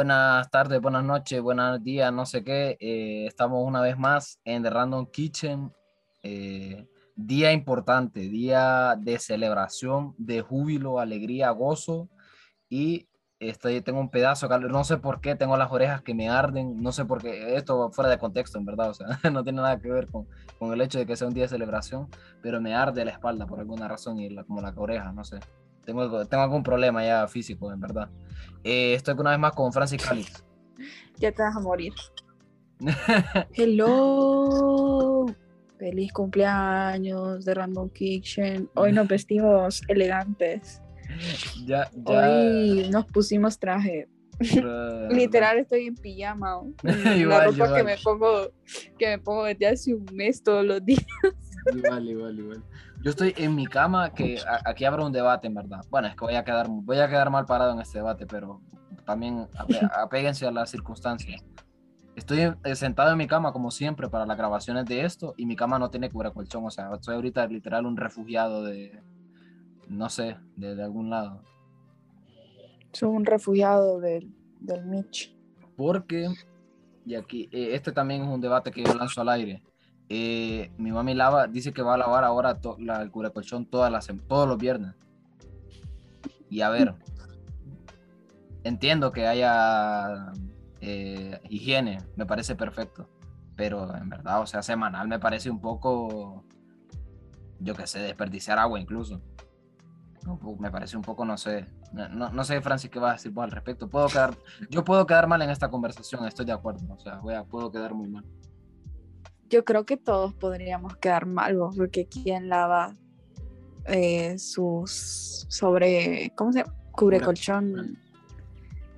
Buenas tardes, buenas noches, buenos días, no sé qué. Eh, estamos una vez más en The Random Kitchen. Eh, día importante, día de celebración, de júbilo, alegría, gozo. Y estoy, tengo un pedazo, no sé por qué, tengo las orejas que me arden, no sé por qué, esto fuera de contexto, en verdad, o sea, no tiene nada que ver con, con el hecho de que sea un día de celebración, pero me arde la espalda por alguna razón y la, como la oreja, no sé. Tengo, tengo algún problema ya físico, en verdad. Eh, estoy una vez más con Francis Calix. Ya te vas a morir. Hello. Feliz cumpleaños de Random Kitchen. Hoy nos vestimos elegantes. Ya, ya. Hoy nos pusimos traje. Literal estoy en pijama. la ropa que me pongo que me pongo desde hace un mes todos los días. Igual, igual, igual. Yo estoy en mi cama, que aquí abro un debate, en verdad. Bueno, es que voy a quedar, voy a quedar mal parado en este debate, pero también apéguense a las circunstancias. Estoy sentado en mi cama, como siempre, para las grabaciones de esto, y mi cama no tiene colchón. O sea, soy ahorita literal un refugiado de, no sé, de, algún lado. Soy un refugiado del, del Mitch. Porque, y aquí, eh, este también es un debate que yo lanzo al aire. Eh, mi mami lava, dice que va a lavar ahora la, el colchón todas las, todos los viernes. Y a ver, entiendo que haya eh, higiene, me parece perfecto. Pero en verdad, o sea, semanal me parece un poco, yo que sé, desperdiciar agua incluso me parece un poco, no sé, no, no, sé, Francis, qué vas a decir vos al respecto. Puedo quedar, yo puedo quedar mal en esta conversación, estoy de acuerdo, o sea, voy a, puedo quedar muy mal. Yo creo que todos podríamos quedar mal, porque ¿quién lava eh, sus sobre, ¿cómo se llama? Cubre colchón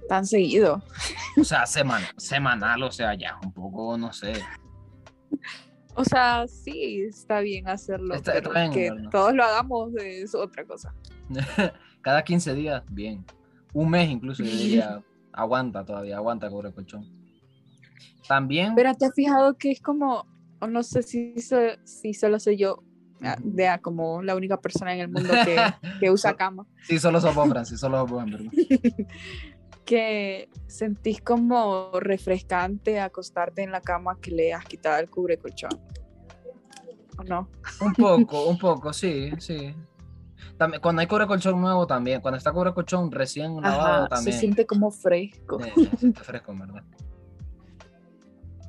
tan seguido. O sea, semana, semanal, o sea, ya un poco, no sé. O sea, sí, está bien hacerlo. que todos lo hagamos es otra cosa. Cada 15 días, bien. Un mes incluso, yo diría, aguanta todavía, aguanta cubre colchón. También. Pero te has fijado que es como, no sé si, si solo soy yo, vea, como la única persona en el mundo que, que usa cama. Sí, solo somos Francis, solo somos que sentís como refrescante acostarte en la cama que le has quitado el cubre colchón. ¿O no? Un poco, un poco, sí, sí. También, cuando hay cubre colchón nuevo también, cuando está cubre colchón recién lavado también. Se siente como fresco. se siente fresco, ¿verdad?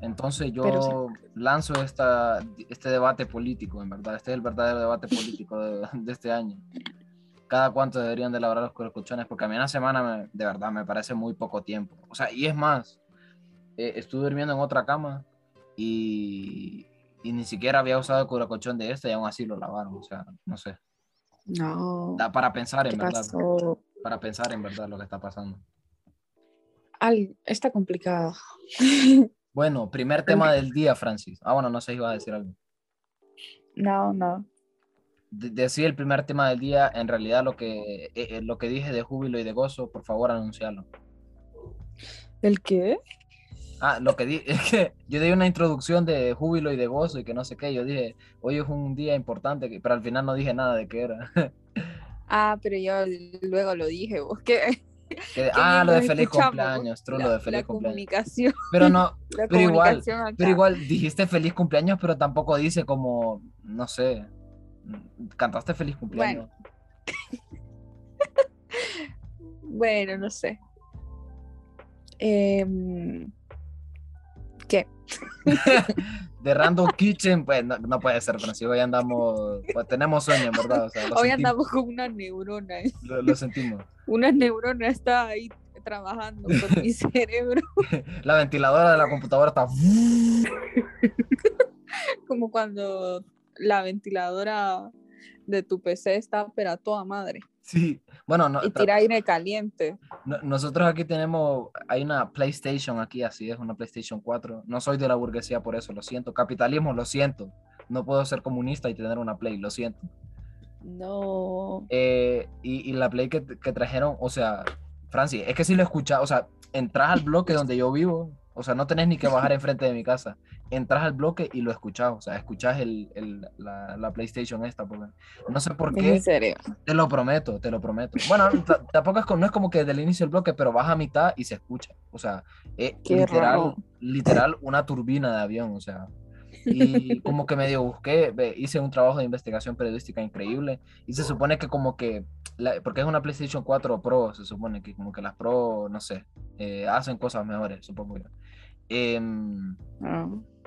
Entonces yo lanzo esta, este debate político, en verdad. Este es el verdadero debate político de, de este año cada cuánto deberían de lavar los colchones, porque a mí una semana de verdad me parece muy poco tiempo. O sea, y es más, eh, estuve durmiendo en otra cama y, y, ni siquiera había usado el colchón de este y aún así lo lavaron. O sea, no sé. No. Da para pensar en verdad. Para pensar en verdad lo que está pasando. Al, está complicado. Bueno, primer tema del día, Francis. Ah, bueno, no sé si iba a decir algo. No, no decir el primer tema del día, en realidad lo que, eh, eh, lo que dije de júbilo y de gozo, por favor anuncialo. ¿El qué? Ah, lo que dije, es que yo di una introducción de júbilo y de gozo y que no sé qué, yo dije, hoy es un día importante, pero al final no dije nada de qué era. Ah, pero yo luego lo dije, vos qué. ah, lo de feliz cumpleaños, true, lo de feliz cumpleaños. Comunicación. Pero no, pero igual, pero igual dijiste feliz cumpleaños, pero tampoco dice como, no sé, cantaste feliz cumpleaños. Bueno, no sé. ¿Qué? de Random Kitchen, pues no, puede ser, Francisco. Hoy andamos, pues, tenemos sueño, ¿verdad? Hoy andamos con una neurona. Lo, sentimos. Una neurona está ahí trabajando con mi cerebro. La ventiladora de la computadora está. Como cuando la ventiladora de tu PC está pero a toda madre. Sí, bueno, no, y tira aire caliente. nosotros aquí tenemos, hay una PlayStation aquí, así es, una PlayStation 4. No soy de la burguesía por eso, lo siento. Capitalismo, lo siento. No puedo ser comunista y tener una Play, lo siento. No. Eh, y, y, la Play que, que, trajeron, o sea, Francis, es que si lo escuchas, o sea, entras al bloque donde yo vivo, O sea, no tenés ni que bajar enfrente de mi casa. Entras al bloque y lo escuchás. O sea, escuchás el, el, la, la, PlayStation esta. Porque no sé por qué. ¿En serio? Te lo prometo, te lo prometo. Bueno, tampoco es, no es como que del inicio del bloque, pero baja a mitad y se escucha. O sea, es literal, literal una turbina de avión. O sea, y como que medio busqué, hice un trabajo de investigación periodística increíble y se supone que como que, porque es una PlayStation 4 Pro, se supone que como que las Pro, no sé, eh, hacen cosas mejores, supongo yo. Eh,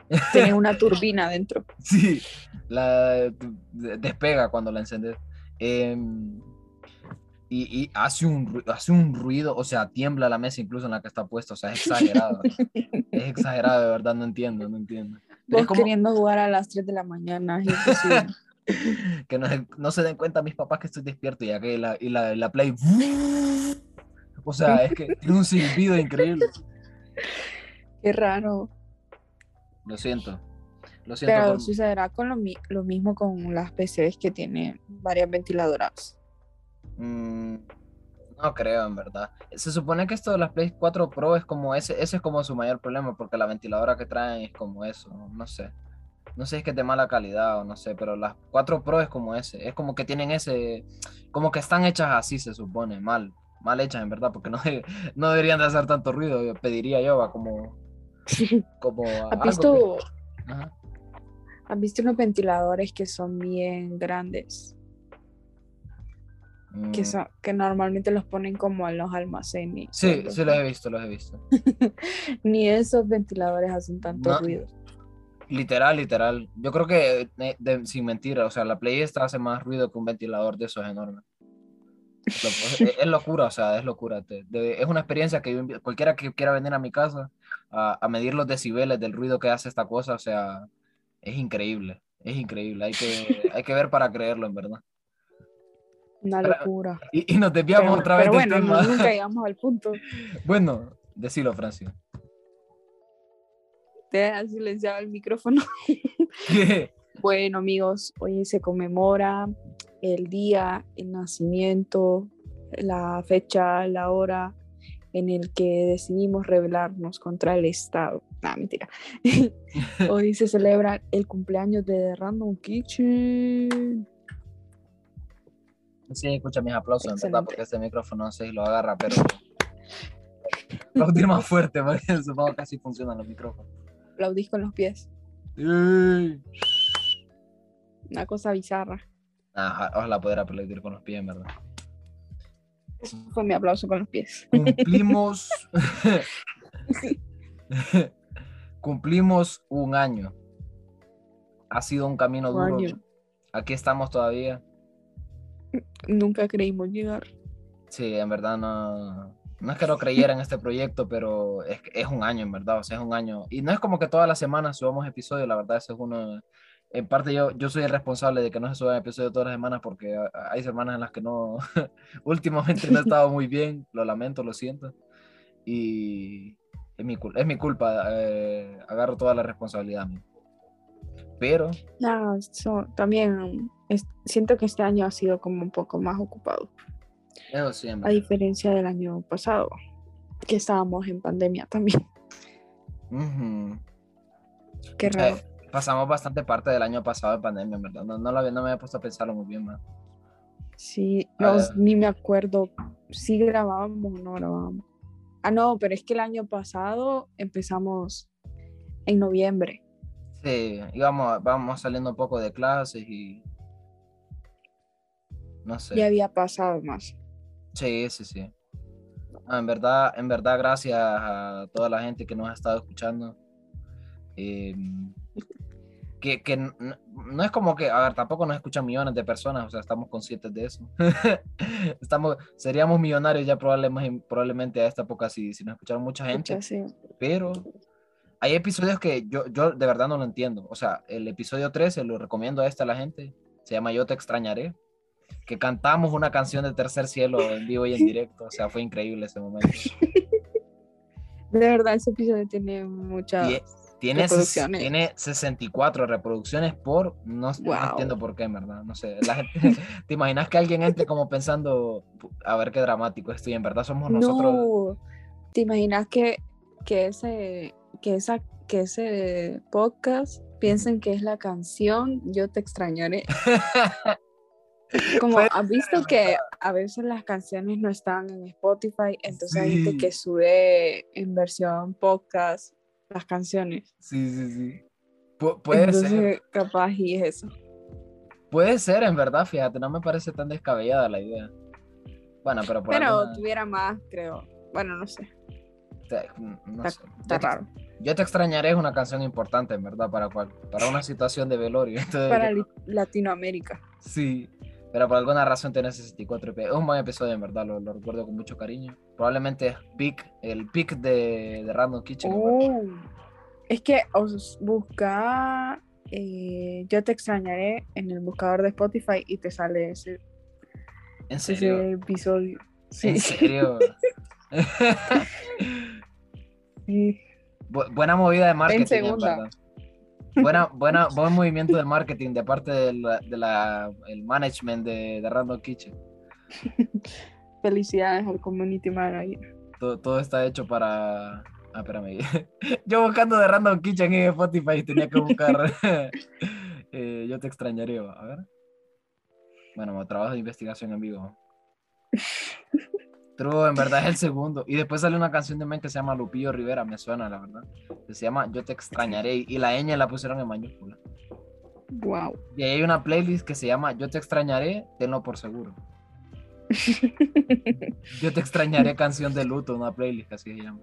Tiene una turbina dentro. Sí, la despega cuando la encendes. Em, y, y, hace, un, hace un ruido, o sea, tiembla la mesa incluso en la que está puesto, o sea, es exagerado. es exagerado, de verdad, no entiendo, no entiendo. Vos queriendo jugar a las 3 de la mañana, que no, no, se den cuenta mis papás que estoy despierto y, que la, y la, la play. O sea, es que tiene un silbido increíble. Qué raro. Lo siento. Lo siento Pero sucederá con lo, lo, mismo con las PCs que tienen varias ventiladoras. Mm, no creo, en verdad. Se supone que esto de las Play 4 Pro es como ese, ese es como su mayor problema, porque la ventiladora que traen es como eso, no sé. No sé si es que es de mala calidad o no sé, pero las 4 Pro es como ese, es como que tienen ese, como que están hechas así, se supone, mal, mal hechas en verdad, porque no, no deberían de hacer tanto ruido, pediría yo, va, como, como ¿Has visto, ¿Has visto unos ventiladores que son bien grandes? Que, mm. son, que normalmente los ponen como en los almacenes. Sí, sí, los he visto, los he visto. Ni esos ventiladores hacen tanto ruido. Literal, literal. Yo creo que, eh, sin mentira, o sea, la Play esta hace más ruido que un ventilador de esos enormes. es, locura, o sea, es locura. es una experiencia que cualquiera que quiera venir a mi casa a, a, medir los decibeles del ruido que hace esta cosa, o sea, es increíble, es increíble. Hay que, hay que ver para creerlo, en verdad. Una locura. Y, nos desviamos otra vez. Pero bueno, nunca llegamos al punto. Bueno, decilo, Francio. Te has silenciado el micrófono. Bueno, amigos, hoy se conmemora el día, el nacimiento, la fecha, la hora en el que decidimos rebelarnos contra el Estado. No, mentira. hoy se celebra el cumpleaños de Random Kitchen. Sí, escucha mis aplausos, en verdad, porque este micrófono no sé si lo agarra, pero. Aplaudir más fuerte, porque supongo que así funcionan los micrófonos. Aplaudís con los pies. Una cosa bizarra. Ajá, ojalá poder aplaudir con los pies, en verdad. Eso fue mi aplauso con los pies. Cumplimos. Cumplimos un año. Ha sido un camino duro. Aquí estamos todavía nunca creímos llegar. Sí, en verdad no, no es que no creyera en este proyecto, pero es, es un año, en verdad, o sea, es un año. Y no es como que todas las semanas subamos episodios, la verdad, eso es uno... En parte yo, yo soy el responsable de que no se suban episodios todas las semanas porque hay semanas en las que no, últimamente no he estado muy bien, lo lamento, lo siento. Y es mi, es mi culpa, eh, agarro toda la responsabilidad. Pero... No, también siento que este año ha sido como un poco más ocupado. a diferencia del año pasado, que estábamos en pandemia también. Qué raro. Pasamos bastante parte del año pasado en pandemia, ¿verdad? No, no, no me había puesto a pensarlo muy bien, más. Sí, ni me acuerdo si grabábamos o no grabábamos. Ah, no, pero es que el año pasado empezamos en noviembre. Sí, íbamos, vamos saliendo un poco de clases y no sé. Ya había pasado más. Sí, sí, sí. en verdad, en verdad, gracias a toda la gente que nos ha estado escuchando. Em, que, que no, es como que, a ver, tampoco nos escuchan millones de personas, o sea, estamos conscientes de eso. estamos, seríamos millonarios ya probablemente, probablemente a esta época si, si nos escucharon mucha gente. Pero hay episodios que yo, yo de verdad no lo entiendo. O sea, el episodio 13 lo recomiendo a esta a la gente. Se llama Yo te extrañaré que cantamos una canción de Tercer Cielo en vivo y en directo. O sea, fue increíble ese momento. De verdad, ese episodio tiene tiene, reproducciones. Tiene 64 reproducciones por... No, entiendo por qué, en verdad. No sé. La gente, ¿Te imaginas que alguien entre como pensando, a ver qué dramático estoy? En verdad somos nosotros... No. ¿Te imaginas que que ese, que esa, que ese podcast piensen que es la canción Yo te extrañaré. Como has visto que a veces las canciones no están en Spotify, entonces hay gente que sube en versión podcast las canciones. Sí, sí, sí. puede entonces, ser. capaz y es eso. Puede ser, en verdad, fíjate, no me parece tan descabellada la idea. Bueno, pero por Pero tuviera más, creo. Bueno, no sé. No está, sé. Está raro. Yo te extrañaré es una canción importante, en verdad, para, cual, para una situación de velorio. para Latinoamérica. Sí, pero por alguna razón tiene 64 EP. Es un buen episodio, en verdad, lo, recuerdo con mucho cariño. Probablemente es pick, el pick de, de Random Kitchen. Oh, es que os busca eh, Yo te extrañaré en el buscador de Spotify y te sale ese, ¿En serio? episodio. ¿En serio? buena movida de marketing. En segunda. Buena, buena, buen movimiento de marketing de parte del de la, el management de, de, Random Kitchen. Felicidades al community manager. Todo, todo está hecho para. Ah, espérame. Yo buscando de Random Kitchen en Spotify tenía que buscar. Eh, yo te extrañaré. A ver. Bueno, trabajo de investigación en vivo. True, en verdad es el segundo. Y después sale una canción de men que se llama Lupillo Rivera, me suena, la verdad. Que se llama Yo te extrañaré. Y la ñ la pusieron en mayúscula. Wow. Y hay una playlist que se llama Yo te extrañaré, tenlo por seguro. Yo te extrañaré, canción de luto, una playlist así se llama.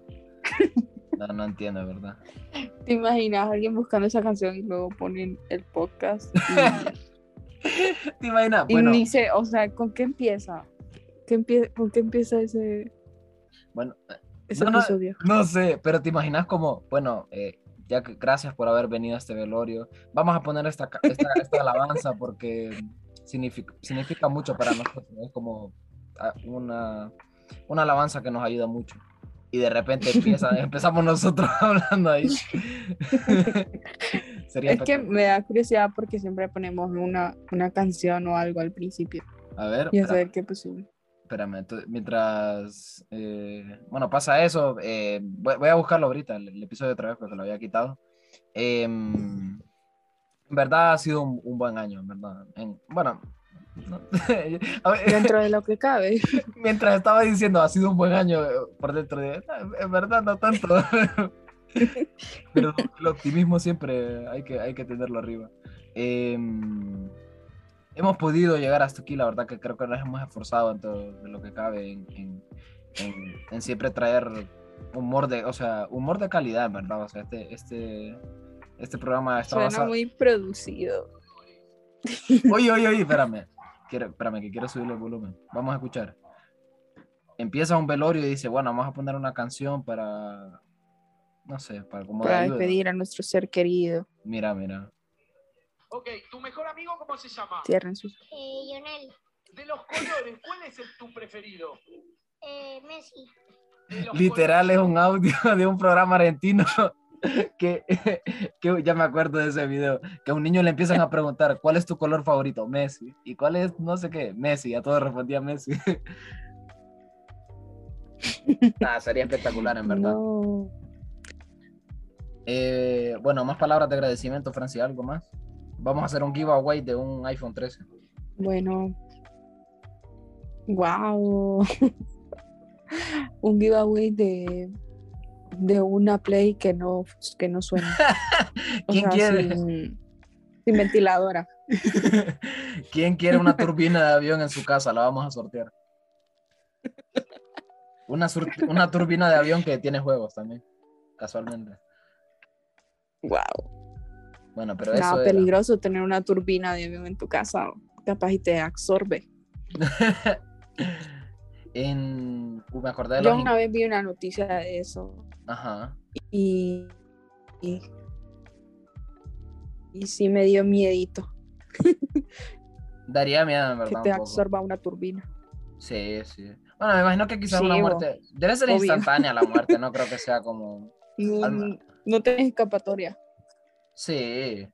No, no entiendo, ¿verdad? ¿Te imaginas a alguien buscando esa canción y luego ponen el podcast? ¿Te imaginas? Y dice, o sea, ¿con qué empieza? ¿Con qué empieza ese, bueno, ese no, episodio? No, sé, pero te imaginas como, bueno, eh, ya que gracias por haber venido a este velorio. Vamos a poner esta, esta, alabanza porque significa, significa mucho para nosotros. Es como ah, una, una alabanza que nos ayuda mucho. Y de repente empieza, empezamos nosotros hablando ahí. es que me da curiosidad porque siempre ponemos una, una canción o algo al principio. A ver. Y a saber qué posible espérame, mientras, eh, bueno, pasa eso, eh, voy, a buscarlo ahorita, el, episodio otra vez porque lo había quitado. Em, en verdad ha sido un, buen año, en verdad. bueno, dentro de lo que cabe. Mientras estaba diciendo ha sido un buen año, por dentro de, en verdad no tanto. Pero el optimismo siempre hay que, hay que tenerlo arriba. Eh, hemos podido llegar hasta aquí, la verdad que creo que nos hemos esforzado en todo lo que cabe en, en, siempre traer humor de, o sea, humor de calidad, ¿verdad? O sea, este, este, este programa está Suena muy producido. Oye, oye, oye, espérame. Quiero, espérame, que quiero subir el volumen. Vamos a escuchar. Empieza un velorio y dice, bueno, vamos a poner una canción para, no sé, para como Para despedir a nuestro ser querido. Mira, mira. Ok, ¿tu mejor amigo cómo se llama? Cierren sus. Eh, Lionel. De los colores, ¿cuál es el, tu preferido? Eh, Messi. Literal es un audio de un programa argentino que, que, ya me acuerdo de ese video, que a un niño le empiezan a preguntar, ¿cuál es tu color favorito? Messi. ¿Y cuál es, no sé qué? Messi. A todos respondía Messi. ah, sería espectacular, en verdad. Eh, bueno, más palabras de agradecimiento, Francia, ¿algo más? Vamos a hacer un giveaway de un iPhone 13. Bueno. Wow. un giveaway de, de una Play que no, que no suena. ¿Quién quiere? Sin, ventiladora. ¿Quién quiere una turbina de avión en su casa? La vamos a sortear. Una, una turbina de avión que tiene juegos también, casualmente. Wow. Bueno, pero eso. es peligroso tener una turbina de avión en tu casa, capaz y te absorbe. en. Uh, me acordé de Yo una vez vi una noticia de eso. Ajá. Y. Y, y sí me dio miedito. Daría miedo, en verdad. Que te absorba una turbina. Sí, sí. Bueno, me imagino que quizás una muerte. Debe ser instantánea la muerte, no creo que sea como. No, no tienes escapatoria. Sí.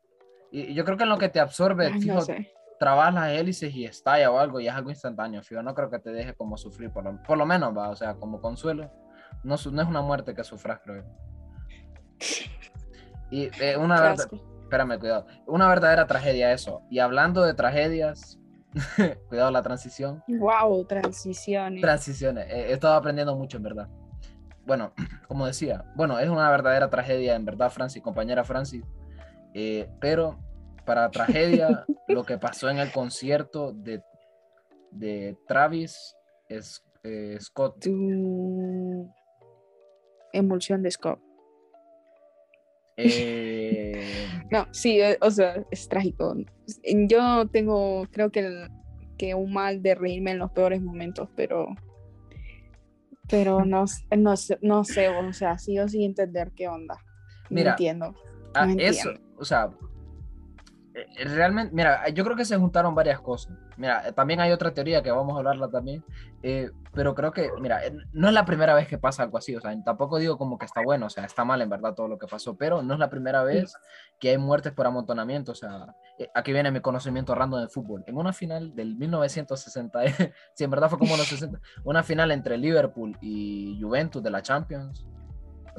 Y yo creo que en lo que te absorbe, fijo, trabas las hélices y estalla o algo y es algo instantáneo, fijo. No creo que te deje como sufrir, por lo, por lo menos, va, o sea, como consuelo. no, no es una muerte que sufras, creo. Y eh, una verdad, espérame, cuidado, una verdadera tragedia eso. Y hablando de tragedias, cuidado la transición, Wow, transiciones. transiciones, eh, he estado aprendiendo mucho en verdad. Bueno, como decía, bueno, es una verdadera tragedia en verdad, Francis, compañera Francis, eh, pero para tragedia, lo que pasó en el concierto de, de Travis es, eh, Scott. tu emulsión de Scott. eh, No, sí, eh, o sea, es trágico. Yo tengo, creo que, el- que un mal de reírme en los peores momentos, pero pero no, no, sé- no sé, o sea, sigo sin entender qué onda. No Mira, entiendo. Ah, No eso, entiendo. O sea, eh, realmente, mira, yo creo que se juntaron varias cosas. Mira, eh, también hay otra teoría que vamos a hablarla también, eh, pero creo que, mira, eh, no es la primera vez que pasa algo así, o sea, tampoco digo como que está bueno, o sea, está mal en verdad todo lo que pasó, pero no es la primera vez que hay muertes por amontonamiento, o sea, eh, aquí viene mi conocimiento random de fútbol. En una final del 1960, si en verdad fue como los 60, una final entre Liverpool y Juventus de la Champions,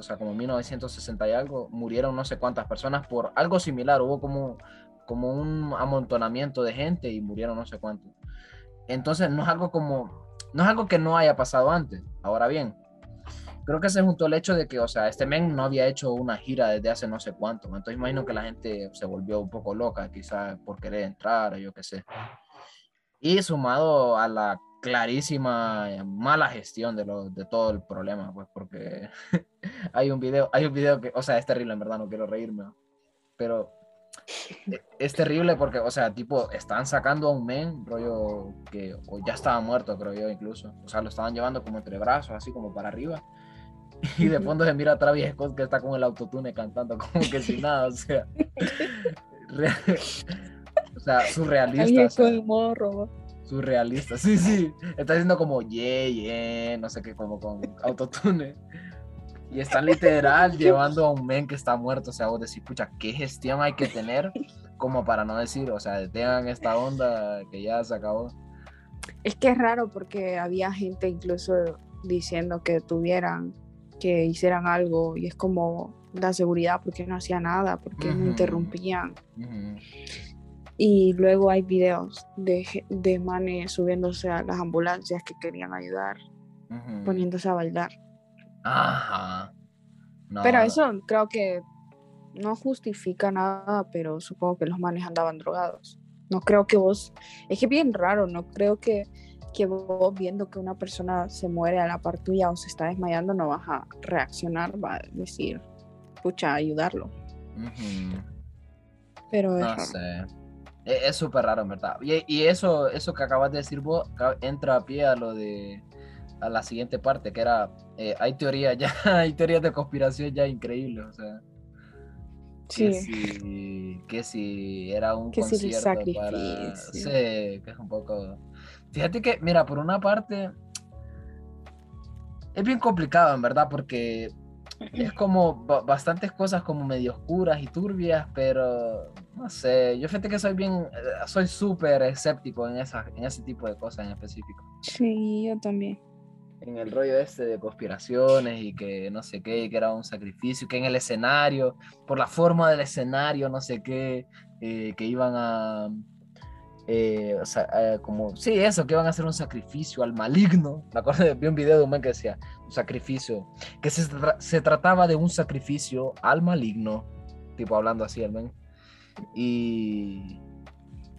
o sea, como 1960 y algo, murieron no sé cuántas personas por algo similar, hubo como, como un amontonamiento de gente y murieron no sé cuántos. Entonces, no es algo como, no es algo que no haya pasado antes. Ahora bien, creo que se juntó el hecho de que, o sea, este men no había hecho una gira desde hace no sé cuánto. Entonces, imagino que la gente se volvió un poco loca, quizás por querer entrar, yo qué sé. Y sumado a la clarísima eh, mala gestión de, lo, de todo el problema, pues porque hay un video, hay un video que, o sea, es terrible, en verdad, no quiero reírme, pero es terrible porque, o sea, tipo, están sacando a un men, rollo, que o ya estaba muerto, creo yo, incluso, o sea, lo estaban llevando como entre brazos, así como para arriba, y de fondo se mira a Travis Scott que está con el autotune cantando como que sin nada, o sea, o sea, surrealista, o sea, robot. Surrealista. Sí, sí. Está haciendo como yeah, yeah, no sé qué, como con autotune. Y están literal llevando a un men que está muerto. O sea, vos decís, pucha, ¿qué gestión hay que tener como para no decir, o sea, detengan esta onda que ya se acabó? Es que es raro porque había gente incluso diciendo que tuvieran, que hicieran algo y es como la seguridad porque no hacía nada, porque no Ujú. interrumpían. Ujú. Y luego hay videos de, de manes subiéndose a las ambulancias que querían ayudar, Ujú. poniéndose a bailar. Ajá. No, Pero eso creo que no justifica nada, pero supongo que los manes andaban drogados. No creo que vos, es que es bien raro, no creo que, que vos viendo que una persona se muere a la par tuya o se está desmayando, no vas a reaccionar, va a decir, pucha, ayudarlo. Ujú. Pero es No raro. sé. E- Es súper raro, en verdad. Y, y eso, eso que acabas de decir vos entra a pie a lo de a la siguiente parte, que era eh, hay teorías ya, hay teorías de conspiración ya increíbles, o sea. Que Sí. si, que si era un Que si concierto para. sacrificio. Sí, que es un poco. Fíjate que, mira, por una parte. Es bien complicado, en verdad, porque es como ba- bastantes cosas como medio oscuras y turbias, pero no sé, yo fíjate que soy bien, eh, soy súper escéptico en, esa, en ese tipo de cosas en específico. Sí, yo también. En el rollo este de conspiraciones y que no sé qué, que era un sacrificio, que en el escenario, por la forma del escenario, no sé qué, eh, que iban a... eh, o sea, eh, como, sí, eso, que iban a hacer un sacrificio al maligno. Me acuerdo, de- vi un video de un man que decía, un sacrificio, que se, tra- se trataba de un sacrificio al maligno, tipo hablando así el man. Y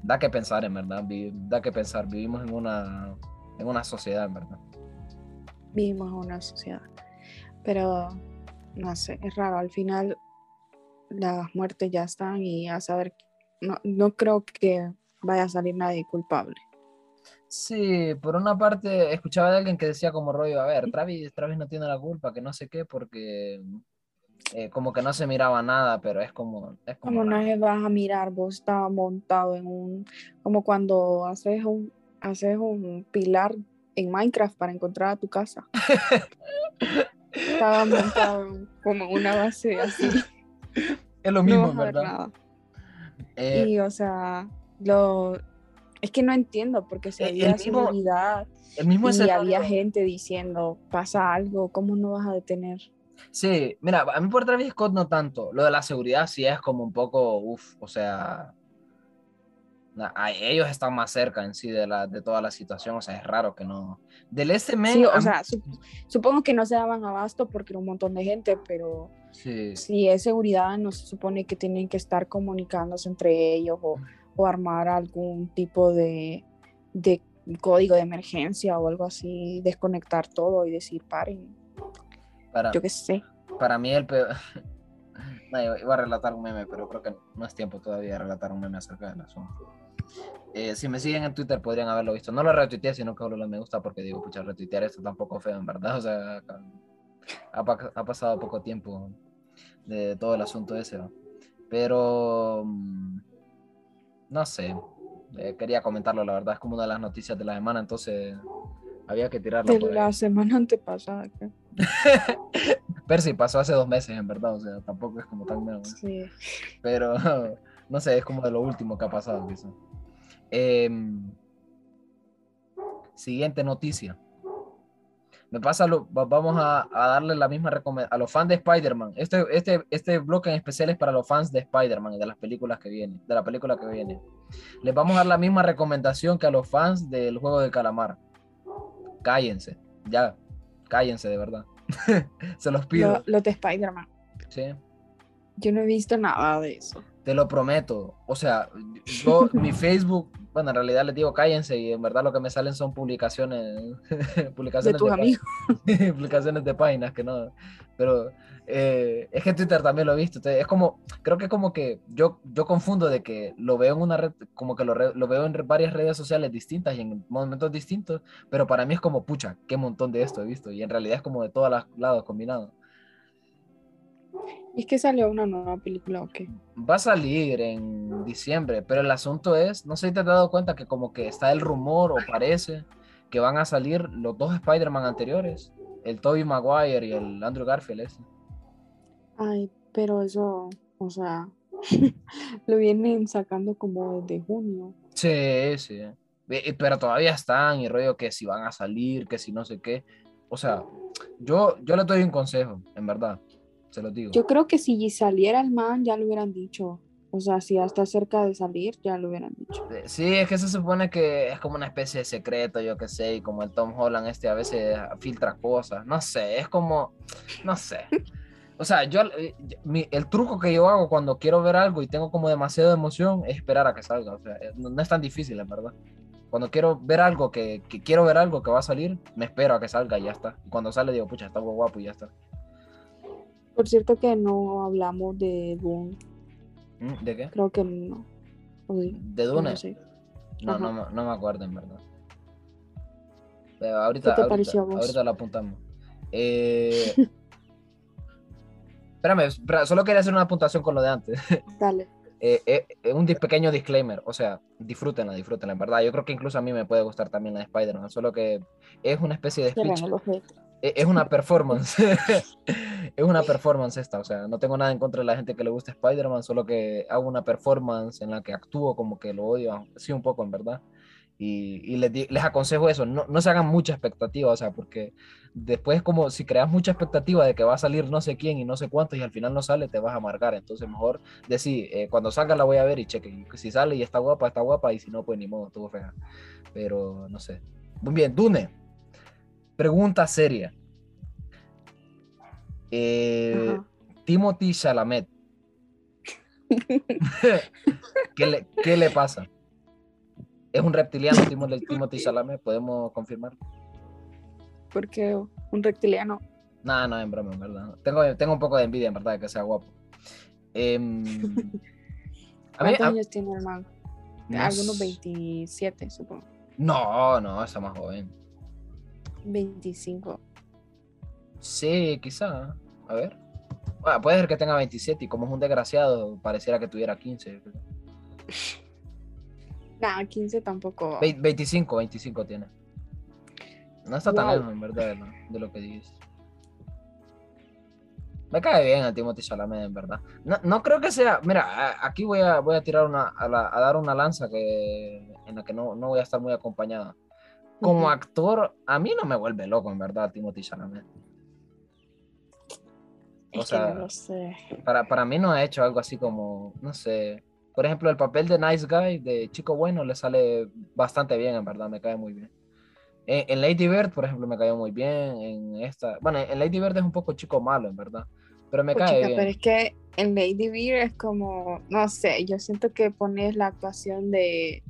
da que pensar, en verdad, da que pensar, vivimos en una, en una sociedad, en verdad. Vivimos en una sociedad. Pero, no sé, es raro. Al final, las muertes ya están y a saber, no, no creo que vaya a salir nadie culpable. Sí, por una parte escuchaba de alguien que decía como rollo, a ver, Travis, Travis no tiene la culpa, que no sé qué, porque eh, como que no se miraba nada, pero es como, es como no se vas a mirar, vos estabas montado en un, como cuando haces un, haces un pilar en Minecraft para encontrar a tu casa. Estaba montado como una base así, es lo no mismo, ver ¿verdad? nada. Eh, Y, o sea, lo, Es que no entiendo, porque si El- había el mismo- seguridad El mismo y escenario- había gente diciendo, pasa algo, ¿cómo no vas a detener? Sí, mira, a mí por Travis Scott no tanto. Lo de la seguridad sí es como un poco, uff, o sea, na- a- ellos están más cerca en sí de, la, de toda la situación, o sea, es raro que no. Del SM, Sí, o sea, sup- supongo que no se daban abasto porque era un montón de gente, pero sí, si es seguridad, no se supone que tienen que estar comunicándose entre ellos o, o armar algún tipo de, de código de emergencia o algo así, desconectar todo y decir paren, para, yo qué sé. para mí el peor... No, iba- a relatar un meme, pero creo que no es tiempo todavía de relatar un meme acerca del asunto. Eh, si me siguen en Twitter podrían haberlo visto. No lo retuiteé, sino que solo lo me gusta porque digo, pucha, retuitear esto tampoco feo, en verdad. O sea, ha, pa- ha pasado poco tiempo de todo el asunto ese. ¿no? Pero, mm, no sé, eh, quería comentarlo, la verdad, es como una de las noticias de la semana, entonces había que tirarlo. De por ahí. la semana antepasada, creo. Percy pasó hace dos meses, en verdad, o sea, tampoco es como tan nuevo. Sí. pero no sé, es como de lo último que ha pasado, quizá. Em, siguiente noticia. Me pasa, lo, va- vamos a, a darle la misma recomendación a los fans de Spider-Man. Este, este, este bloque en especial es para los fans de Spider-Man y de las películas que vienen, de la película que viene. Les vamos a dar la misma recomendación que a los fans del juego de calamar. Cállense, ya, cállense de verdad. Se los pido. Lo, lo de Spider-Man. ¿sí? Yo no he visto nada de eso. Te lo prometo. O sea, yo, mi Facebook, bueno, en realidad les digo cállense y en verdad lo que me salen son publicaciones. publicaciones De tus pá- amigos. publicaciones de páginas que no. Pero eh, es que Twitter también lo he visto. entonces, Es como, creo que como que yo, yo confundo de que lo veo en una red, como que lo, re- lo veo en varias redes sociales distintas y en momentos distintos, pero para mí es como, pucha, qué montón de esto he visto. Y en realidad es como de todos los lados combinados. Y es que salió una nueva película o qué. Va a salir en diciembre, pero el asunto es, no sé si te has dado cuenta que como que está el rumor o parece que van a salir los dos Spider-Man anteriores, el Tobey Maguire y el Andrew Garfield. ese. Ay, pero eso, o sea, lo vienen sacando como desde junio. Sí, sí. Pero todavía están y rollo que si van a salir, que si no sé qué. O sea, yo, yo les doy un consejo, en verdad, se los digo. Yo creo que si saliera el man ya lo hubieran dicho. O sea, si ya está cerca de salir, ya lo hubieran dicho. Eh, Sí, es que se supone que es como una especie de secreto, yo qué sé, y como el Tom Holland este a veces filtra cosas, no sé, es como, no sé. O sea, yo, eh, mi- el truco que yo hago cuando quiero ver algo y tengo como demasiada emoción es esperar a que salga, o sea, eh, no, no es tan difícil, en verdad. Cuando quiero ver algo, que, que quiero ver algo que va a salir, me espero a que salga y ya está. Y cuando sale digo, pucha, está muy guapo y ya está. Por cierto que no hablamos de Dune. ¿Mm? ¿De qué? Creo que no. ¿De Dune? sé. No, no, no me acuerdo, en verdad. Pero ahorita, ¿Qué te ahorita, pareció a vos? ahorita lo apuntamos. Eh... Espérame, solo quería hacer una puntuación con lo de antes. Dale. Eh, eh, eh, un pequeño disclaimer, o sea, disfrútenla, disfrútenla, en verdad. Yo creo que incluso a mí me puede gustar también la de Spider-Man, solo que es una especie de speech, Eh, es una performance. es una performance esta, o sea, no tengo nada en contra de la gente que le gusta Spider-Man, solo que hago una performance en la que actúo como que lo odio, sí, un poco, en verdad. Y, y les, les aconsejo eso, no, no se hagan mucha expectativa, o sea, porque después como si creas mucha expectativa de que va a salir no sé quién y no sé cuántos y al final no sale, te vas a amargar. Entonces mejor decir, eh, cuando salga la voy a ver y cheque. Si sale y está guapa, está guapa y si no, pues ni modo, estuvo fea. Pero no sé. Muy bien, Dune. Pregunta seria. Eh. Timothy Chalamet. ¿Qué, le, qué le pasa? ¿Es un reptiliano Timothy, Timothy Chalamet? ¿Podemos confirmar? Porque un reptiliano. No, no, en broma, en verdad. Tengo, tengo un poco de envidia, en verdad, de que sea guapo. Em, a mí- ¿Cuántos a- años tiene el man? no Algunos s- 27, supongo. No, no, está más joven. 25. Sí, quizá. A ver. Bueno, puede ser que tenga 27 y como es un desgraciado, pareciera que tuviera 15. Nah, 15 tampoco. Ve- 25, 25 tiene. No está tan Wow. lejos, en verdad, de lo, de lo que dices. Me cae bien a Timothy Chalamet, en verdad. No, no creo que sea. Mira, aquí voy a, voy a tirar una, a, la- a dar una lanza que, en la que no, no voy a estar muy acompañada. Como actor, a mí no me vuelve loco, en verdad, Timothy Chalamet. O Es sea, no sé. Para, para mí no ha hecho algo así como, no sé. Por ejemplo, el papel de Nice Guy, de Chico Bueno, le sale bastante bien, en verdad, me cae muy bien. En, en Lady Bird, por ejemplo, me cayó muy bien. En esta, bueno, en Lady Bird es un poco chico malo, en verdad. Pero me cae bien. pero es que en Lady Bird es como, no sé, yo siento que pones la actuación de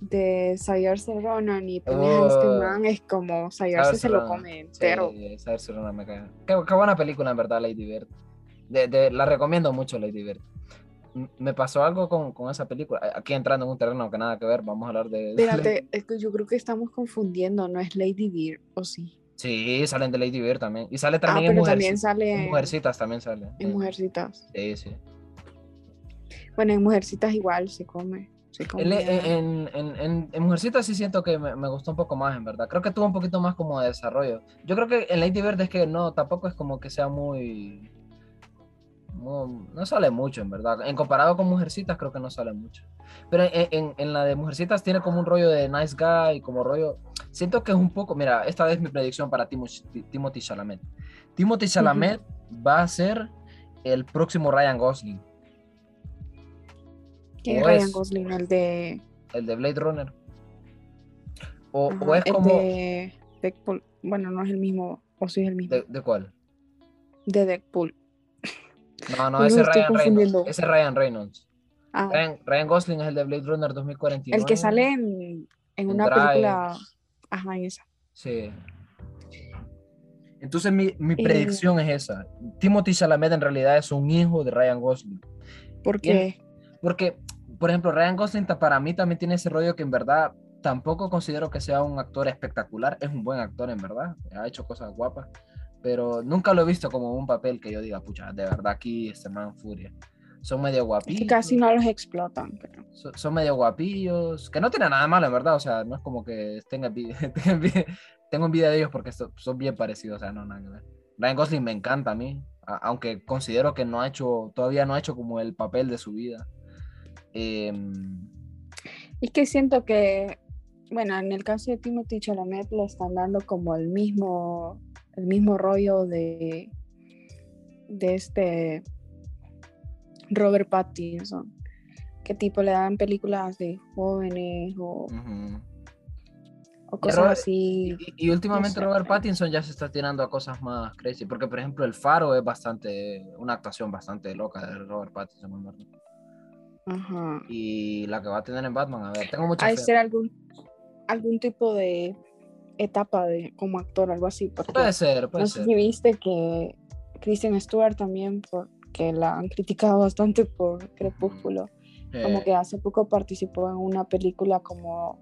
de Saoirse Ronan y pones a este Oh. man es como Saoirse se lo come entero. Sí, Saoirse Ronan me cae. Qué, qué buena película, en verdad, Lady Bird. De, de- la recomiendo mucho, Lady Bird. Me pasó algo con, con esa película. Aquí entrando en un terreno que nada que ver, vamos a hablar de. Espérate, es que yo creo que estamos confundiendo, no es Lady Bird, ¿o sí? Sí, salen de Lady Bird también. Y sale Ah, también en, pero Mujerci- también sale en en, Mujercitas, también sale. en Mujercitas. Sí, sí. Bueno, en Mujercitas igual se come. Se come En, en, sí siento que me, me gustó un poco más, en verdad. Creo que tuvo un poquito más como de desarrollo. Yo creo que en Lady Bird es que no, tampoco es como que sea muy... muy- no sale mucho, en verdad. En comparado con Mujercitas, creo que no sale mucho. Pero en, la de Mujercitas tiene como un rollo de nice guy, como rollo... Siento que es un poco... Mira, esta es mi predicción para Timo- Timothy Chalamet. Timothy Chalamet va a ser el próximo Ryan Gosling, ¿Quién es o Ryan es- Gosling? El de. el de Blade Runner. O, o es el como... de Deadpool. Bueno, no es el mismo. O sí es el mismo. ¿De, de cuál? De Deadpool. No, no, ese es Ryan Reynolds. Ese es Ryan Reynolds. Ah, Ryan, Ryan Gosling es el de Blade Runner 2049. el que sale en, en una Drive. película. Ajá, en esa. Sí. Entonces mi, mi Eh. predicción es esa. Timothy Chalamet en realidad es un hijo de Ryan Gosling. Porque. Porque, por ejemplo, Ryan Gosling para mí también tiene ese rollo que en verdad tampoco considero que sea un actor espectacular. Es un buen actor en verdad. Ha hecho cosas guapas. Pero nunca lo he visto como un papel que yo diga, pucha, de verdad aquí este man furia. Son medio guapillos. que casi no los explotan. Pero... so- son medio guapillos, que no tiene nada malo, en verdad, o sea, no es como que tenga tengo envidia de ellos porque so- son bien parecidos, o sea, no, nada que ver. Ryan Gosling me encanta a mí, a- aunque considero que no ha hecho, todavía no ha hecho como el papel de su vida. Em, Es que siento que, bueno, en el caso de Timothy Chalamet le están dando como el mismo, el mismo rollo de, de este Robert Pattinson, que tipo le dan películas de jóvenes o, cosas Robert- así. y, y últimamente sé. Robert Pattinson ya se está tirando a cosas más crazy, porque por ejemplo El Faro es bastante, una actuación bastante loca de Robert Pattinson, en verdad. Ajá. Y la que va a tener en Batman, a ver, tengo mucha Ha de fe. ser algún, algún tipo de etapa de como actor, algo así. Puede ser, puede no sé si viste que Kristen Stewart también, porque la han criticado bastante por Crepúsculo, como Eh, que hace poco participó en una película como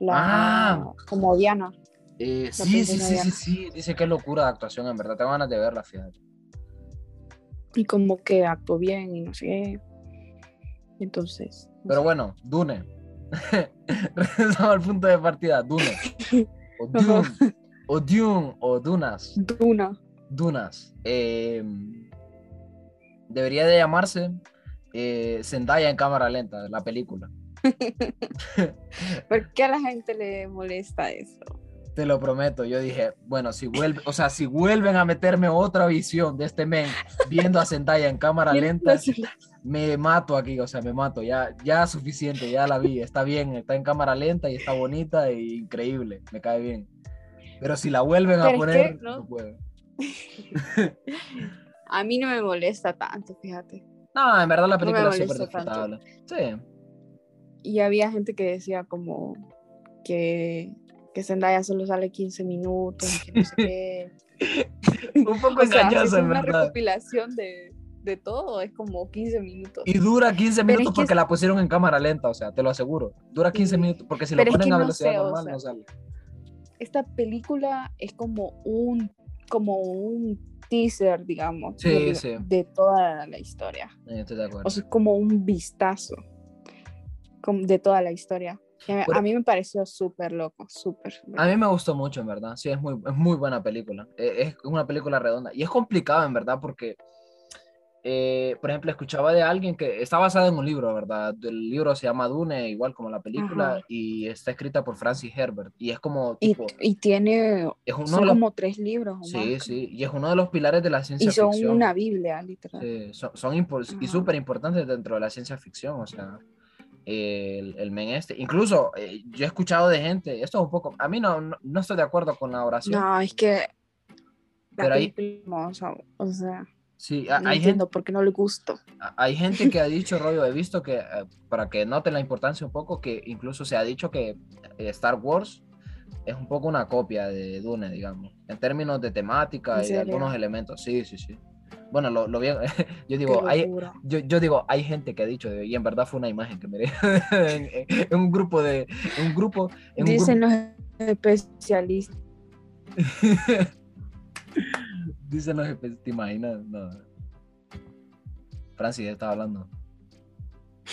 la Ah. como Diana. Eh, La sí, sí, sí, sí, Diana. sí. Dice que es locura de actuación, en verdad. Tengo ganas de verla, fíjate. Y como que actuó bien y no sé qué. Entonces. no Pero sé. bueno, Dune. Regresamos al punto de partida. Dune. O. Dune. O Dune. O Dunas. Duna. Dunas. Eh, debería de llamarse eh, Zendaya en cámara lenta, la película. ¿Por qué a la gente le molesta eso? Te lo prometo. Yo dije, bueno, si vuelve, o sea, si vuelven a meterme otra visión de este men viendo a Zendaya en cámara lenta, me mato aquí, o sea, me mato, ya, ya suficiente, ya la vi, está bien, está en cámara lenta y está bonita e increíble, me cae bien. Pero si la vuelven a Pero poner, que, ¿no? no puedo. A mí no me molesta tanto, fíjate. No, en verdad la No película es súper disfrutable. Sí. Y había gente que decía como que, que Zendaya solo sale 15 minutos que no sé qué. Un poco O sea, es en una verdad. recopilación de, de todo, es como 15 minutos. Y dura 15 Pero minutos es que porque es- la pusieron en cámara lenta, o sea, te lo aseguro. Dura 15 Sí. minutos, porque si Pero lo es ponen que a no velocidad sé, o normal, sea, no sale. Esta película es como un, como un teaser, digamos, Sí, de, sí. de toda la historia. Estoy de acuerdo. O sea, es como un vistazo de toda la historia. Que Pero- a mí me pareció súper loco, súper. A mí me gustó mucho, en verdad. Sí, es muy, es muy buena película. Eh, Es una película redonda. Y es complicado, en verdad, porque, eh, por ejemplo, escuchaba de alguien que está basada en un libro, ¿verdad? El libro se llama Dune, igual como la película, Ajá. y está escrita por Francis Herbert. Y es como, Y, tipo, y tiene, es uno son los... como tres libros. Sí, más. sí, y es uno de los pilares de la ciencia Y son ficción. una Biblia, literal. Sí, son, son y Ajá. súper importantes dentro de la ciencia ficción, o sea, el, el men este. Incluso eh, yo he escuchado de gente, esto es un poco, a mí no, no, no estoy de acuerdo con la oración. No, es que Pero ahí- hermosa, o sea, Sí, no hay, gente, entiendo por qué no le gusto. hay gente que ha dicho, rollo, he visto que, eh, para que noten la importancia un poco, que incluso se ha dicho que eh, Star Wars es un poco una copia de Dune, digamos, en términos de temática ¿En y de algunos elementos. Sí, sí, sí. Bueno, lo, lo bien, yo digo, hay, yo, yo digo, hay gente que ha dicho, y en verdad fue una imagen que miré en, en- un grupo de, en un grupo, en un Dicen grupo- los especialistas. dicen los espe- ¿te imaginas? No. Francis, estás hablando.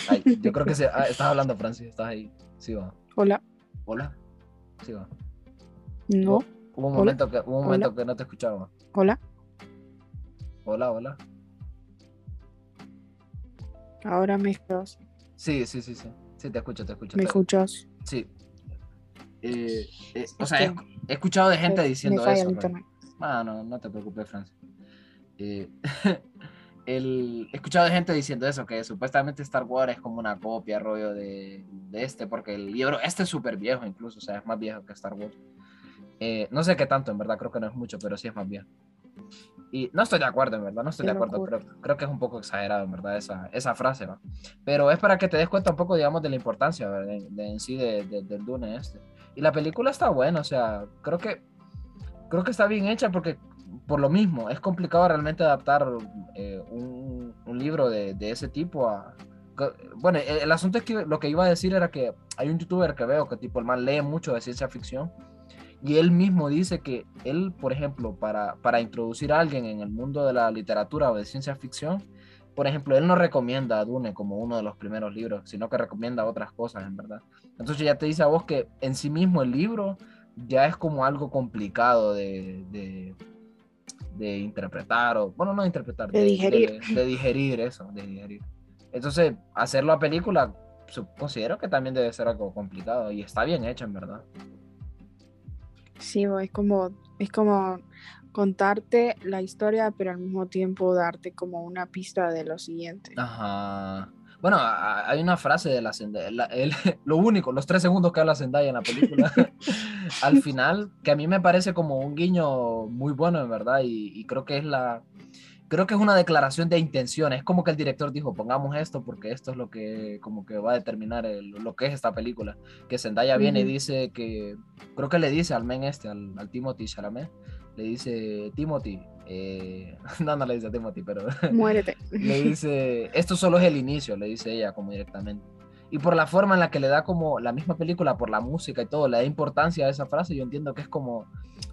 Ay, yo creo que se, ah, estás hablando, Francis, estás ahí. Sí, va. Hola, Hola. Sí, va. no, Hubo un Hola. momento que, hubo un momento Hola. que no te escuchaba. hola, Hola, hola. ahora me escuchas. Sí, sí, sí, sí. Sí, te escucho, te escucho. ¿Me escuchas? Sí. Eh, eh, o sea, he, escuchado de gente me- diciendo me eso. Ah, no, no te preocupes, Francis. Eh, el, he escuchado de gente diciendo eso, que supuestamente Star Wars es como una copia, rollo de, de este, porque el libro, este es súper viejo incluso, o sea, es más viejo que Star Wars. Eh, no sé qué tanto, en verdad, creo que no es mucho, pero sí es más viejo. Y no estoy de acuerdo, en verdad, no estoy Qué de acuerdo, creo, creo que es un poco exagerado, en verdad, esa, esa frase, ¿va? Pero es para que te des cuenta un poco, digamos, de la importancia de, de- en sí de, de- del Dune este. Y la película está buena, o sea, creo que, creo que está bien hecha porque por lo mismo, es complicado realmente adaptar eh, un, un libro de, de ese tipo a... Bueno, el, el asunto es que lo que iba a decir era que hay un youtuber que veo que tipo el man lee mucho de ciencia ficción y él mismo dice que él, por ejemplo, para, para introducir a alguien en el mundo de la literatura o de ciencia ficción, por ejemplo, él no recomienda a Dune como uno de los primeros libros, sino que recomienda otras cosas, en verdad. Entonces ya te dice a vos que en sí mismo el libro ya es como algo complicado de, de, de interpretar, o bueno, no interpretar, De digerir. De, de digerir eso, de digerir. Entonces, hacerlo a película, considero que también debe ser algo complicado y está bien hecho, en verdad. Sí, es como, es como contarte la historia, pero al mismo tiempo darte como una pista de lo siguiente. Ajá. Bueno, hay una frase de la Zendaya, la- el- lo único, los tres segundos que habla Zendaya en la película, al final, que a mí me parece como un guiño muy bueno, en verdad, y, y creo que es la, creo que es una declaración de intención, es como que el director dijo, pongamos esto porque esto es lo que como que va a determinar el- lo que es esta película, que Zendaya viene y dice que, creo que le dice al men este, al, al Timothy Chalamet, le dice, Timothy, eh, no, no le dice a Timothy, pero Muérete. le dice, esto solo es el inicio, le dice ella como directamente. Y por la forma en la que le da como la misma película, por la música y todo, le da importancia a esa frase, yo entiendo que es como,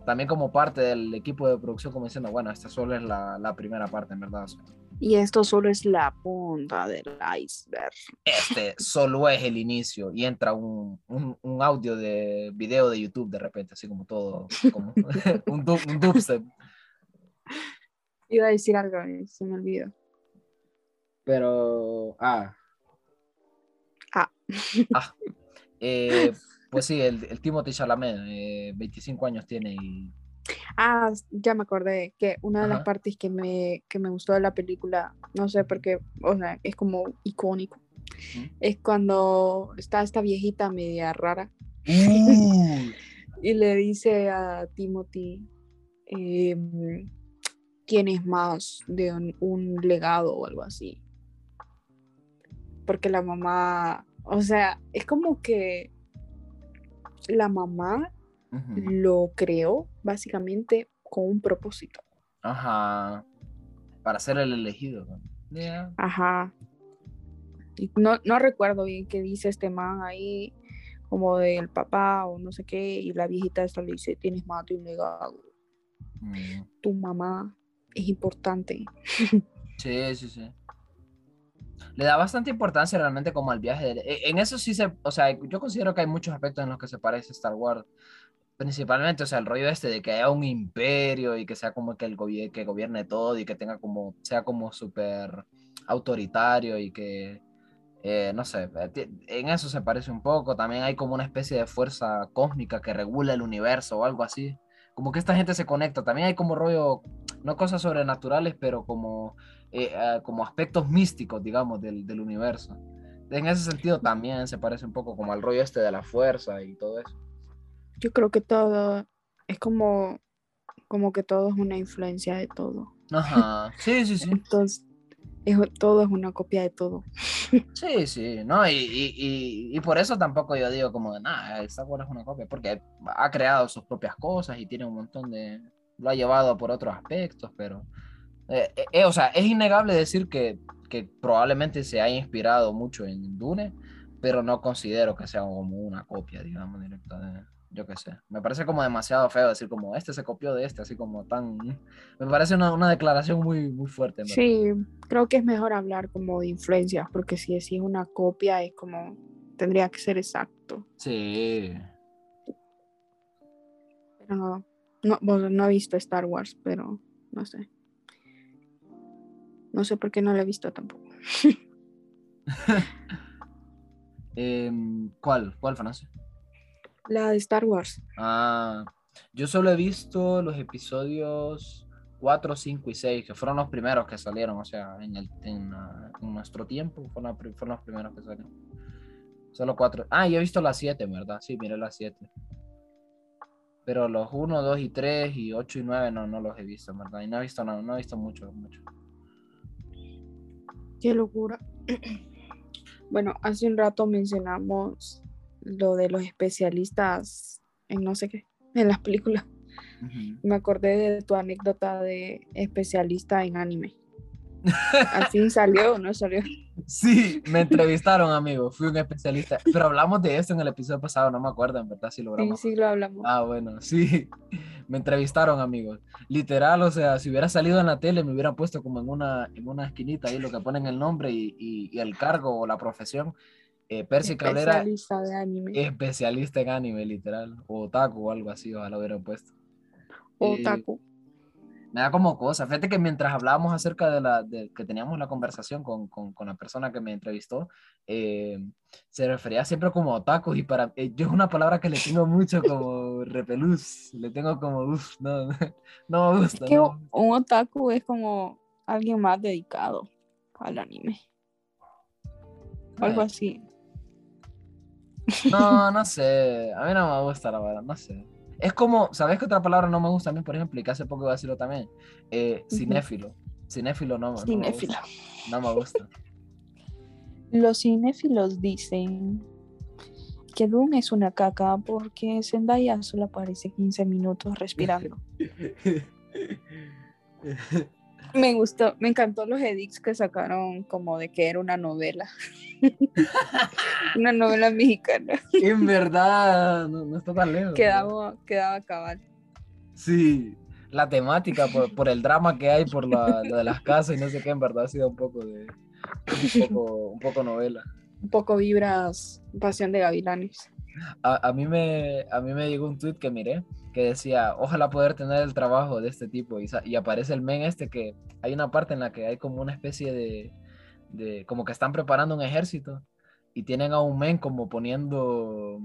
también como parte del equipo de producción, como diciendo, bueno, esta solo es la, la primera parte, en verdad. o sea, Y esto solo es la punta del iceberg. este solo es el inicio y entra un, un, un audio de video de YouTube de repente, así como todo, como un, du- un dubstep. Iba a decir algo y se me olvidó. Pero, ah. Ah. Ah. Eh, pues sí, el, el Timothy Chalamet, eh, 25 años tiene y... Ah, ya me acordé que una de las Ajá. partes que me, que me gustó de la película, no sé por qué, o sea, es como icónico, Ujú. es cuando está esta viejita media rara y le dice a Timothy, em, tienes más de un, un legado o algo así. Porque la mamá, o sea, es como que la mamá lo creó básicamente con un propósito. Ajá. Para ser el elegido. Ajá. Y no, no recuerdo bien qué dice este man ahí, como del papá o no sé qué, y la viejita esta le dice, tienes más de un legado, Mm. tu mamá es importante. Sí, sí, sí. Le da bastante importancia realmente como al viaje. e- En eso sí se, o sea, yo considero que hay muchos aspectos en los que se parece Star Wars. Principalmente, o sea, el rollo este de que haya un imperio y que sea como que el gobier- que gobierne todo y que tenga como, sea como súper autoritario y que, eh, no sé, eh, en eso se parece un poco. También hay como una especie de fuerza cósmica que regula el universo o algo así. Como que esta gente se conecta. También hay como rollo, no cosas sobrenaturales, pero como, eh, ah, como aspectos místicos, digamos, del, del universo. En ese sentido también se parece un poco como al rollo este de la fuerza y todo eso. Yo creo que todo es como, como que todo es una influencia de todo. Ajá, sí, sí, sí. Entonces, es- todo es una copia de todo. Sí, sí, ¿no? Y, y, y, y por eso tampoco yo digo como de, nada, Star Wars es una copia, porque ha creado sus propias cosas y tiene un montón de... lo ha llevado por otros aspectos, pero... eh, eh, eh, o sea, es innegable decir que, que probablemente se haya inspirado mucho en Dune, pero no considero que sea como una copia, digamos, directa de... Yo qué sé. Me parece como demasiado feo decir como este se copió de este, así como tan... Me parece una, una declaración muy, muy fuerte. verdad. Sí, creo que es mejor hablar como de influencias, porque si decís una copia es como, tendría que ser exacto. Sí. Pero no, no, no he visto Star Wars, pero no sé. No sé por qué no la he visto tampoco. Em, ¿Cuál? ¿Cuál, Francis? La de Star Wars. Ah, yo solo he visto los episodios 4, 5 y 6, que fueron los primeros que salieron, o sea, en, el, en, ah, en nuestro tiempo fueron, fueron los primeros que salieron. Solo 4. Ah, yo he visto las 7, ¿verdad? Sí, miré las 7. Pero los 1, 2 y 3 y 8 y 9 no, no los he visto, ¿verdad? Y no he visto, no, no he visto mucho, mucho. Qué locura. Bueno, hace un rato mencionamos lo de los especialistas en no sé qué, en las películas. Me acordé de tu anécdota de especialista en anime. Al fin salió o no salió. Sí, me entrevistaron, amigo. Fui un especialista. Pero hablamos de esto en el episodio pasado, no me acuerdo, en verdad, si Sí, logramos. sí, lo hablamos. Ah, bueno, sí. Me entrevistaron, amigos. Literal, o sea, si hubiera salido en la tele, me hubieran puesto como en una, en una esquinita ahí lo que ponen el nombre y, y- y el cargo o la profesión. Eh, Percy Cabrera, especialista de anime. especialista en anime, literal. O otaku o algo así, ojalá lo hubieran puesto. eh, Otaku. Me da como cosa. Fíjate que mientras hablábamos acerca de la de que teníamos la conversación con, con, con la persona que me entrevistó, eh, se refería siempre como otaku y para eh, yo es una palabra que le tengo mucho como repelús, le tengo como uff, no, no me gusta. que no. un otaku es como alguien más dedicado al anime. Algo Eh, así. No, no sé, a mí no me gusta la verdad, no sé. Es como, ¿sabes qué otra palabra no me gusta a mí, por ejemplo, y que hace poco iba a decirlo también? Eh, cinéfilo. Cinéfilo no, no me Cinéfilo. gusta. No me gusta. Los cinéfilos dicen que Dune es una caca porque Zendaya solo aparece 15 minutos respirando. Me gustó, me encantó los edits que sacaron como de que era una novela. una novela mexicana. En verdad, no, no está tan lejos. Quedaba, quedaba cabal. Sí, la temática, por, por el drama que hay, por la, lo de las casas y no sé qué, en verdad ha sido un poco de. Un poco, un poco novela. Un poco vibras Pasión de Gavilanes. A, a mí me, a mí me llegó un tweet que miré que decía: Ojalá poder tener el trabajo de este tipo. Y, y aparece el men este que hay una parte en la que hay como una especie de. de como que están preparando un ejército y tienen a un men como poniendo.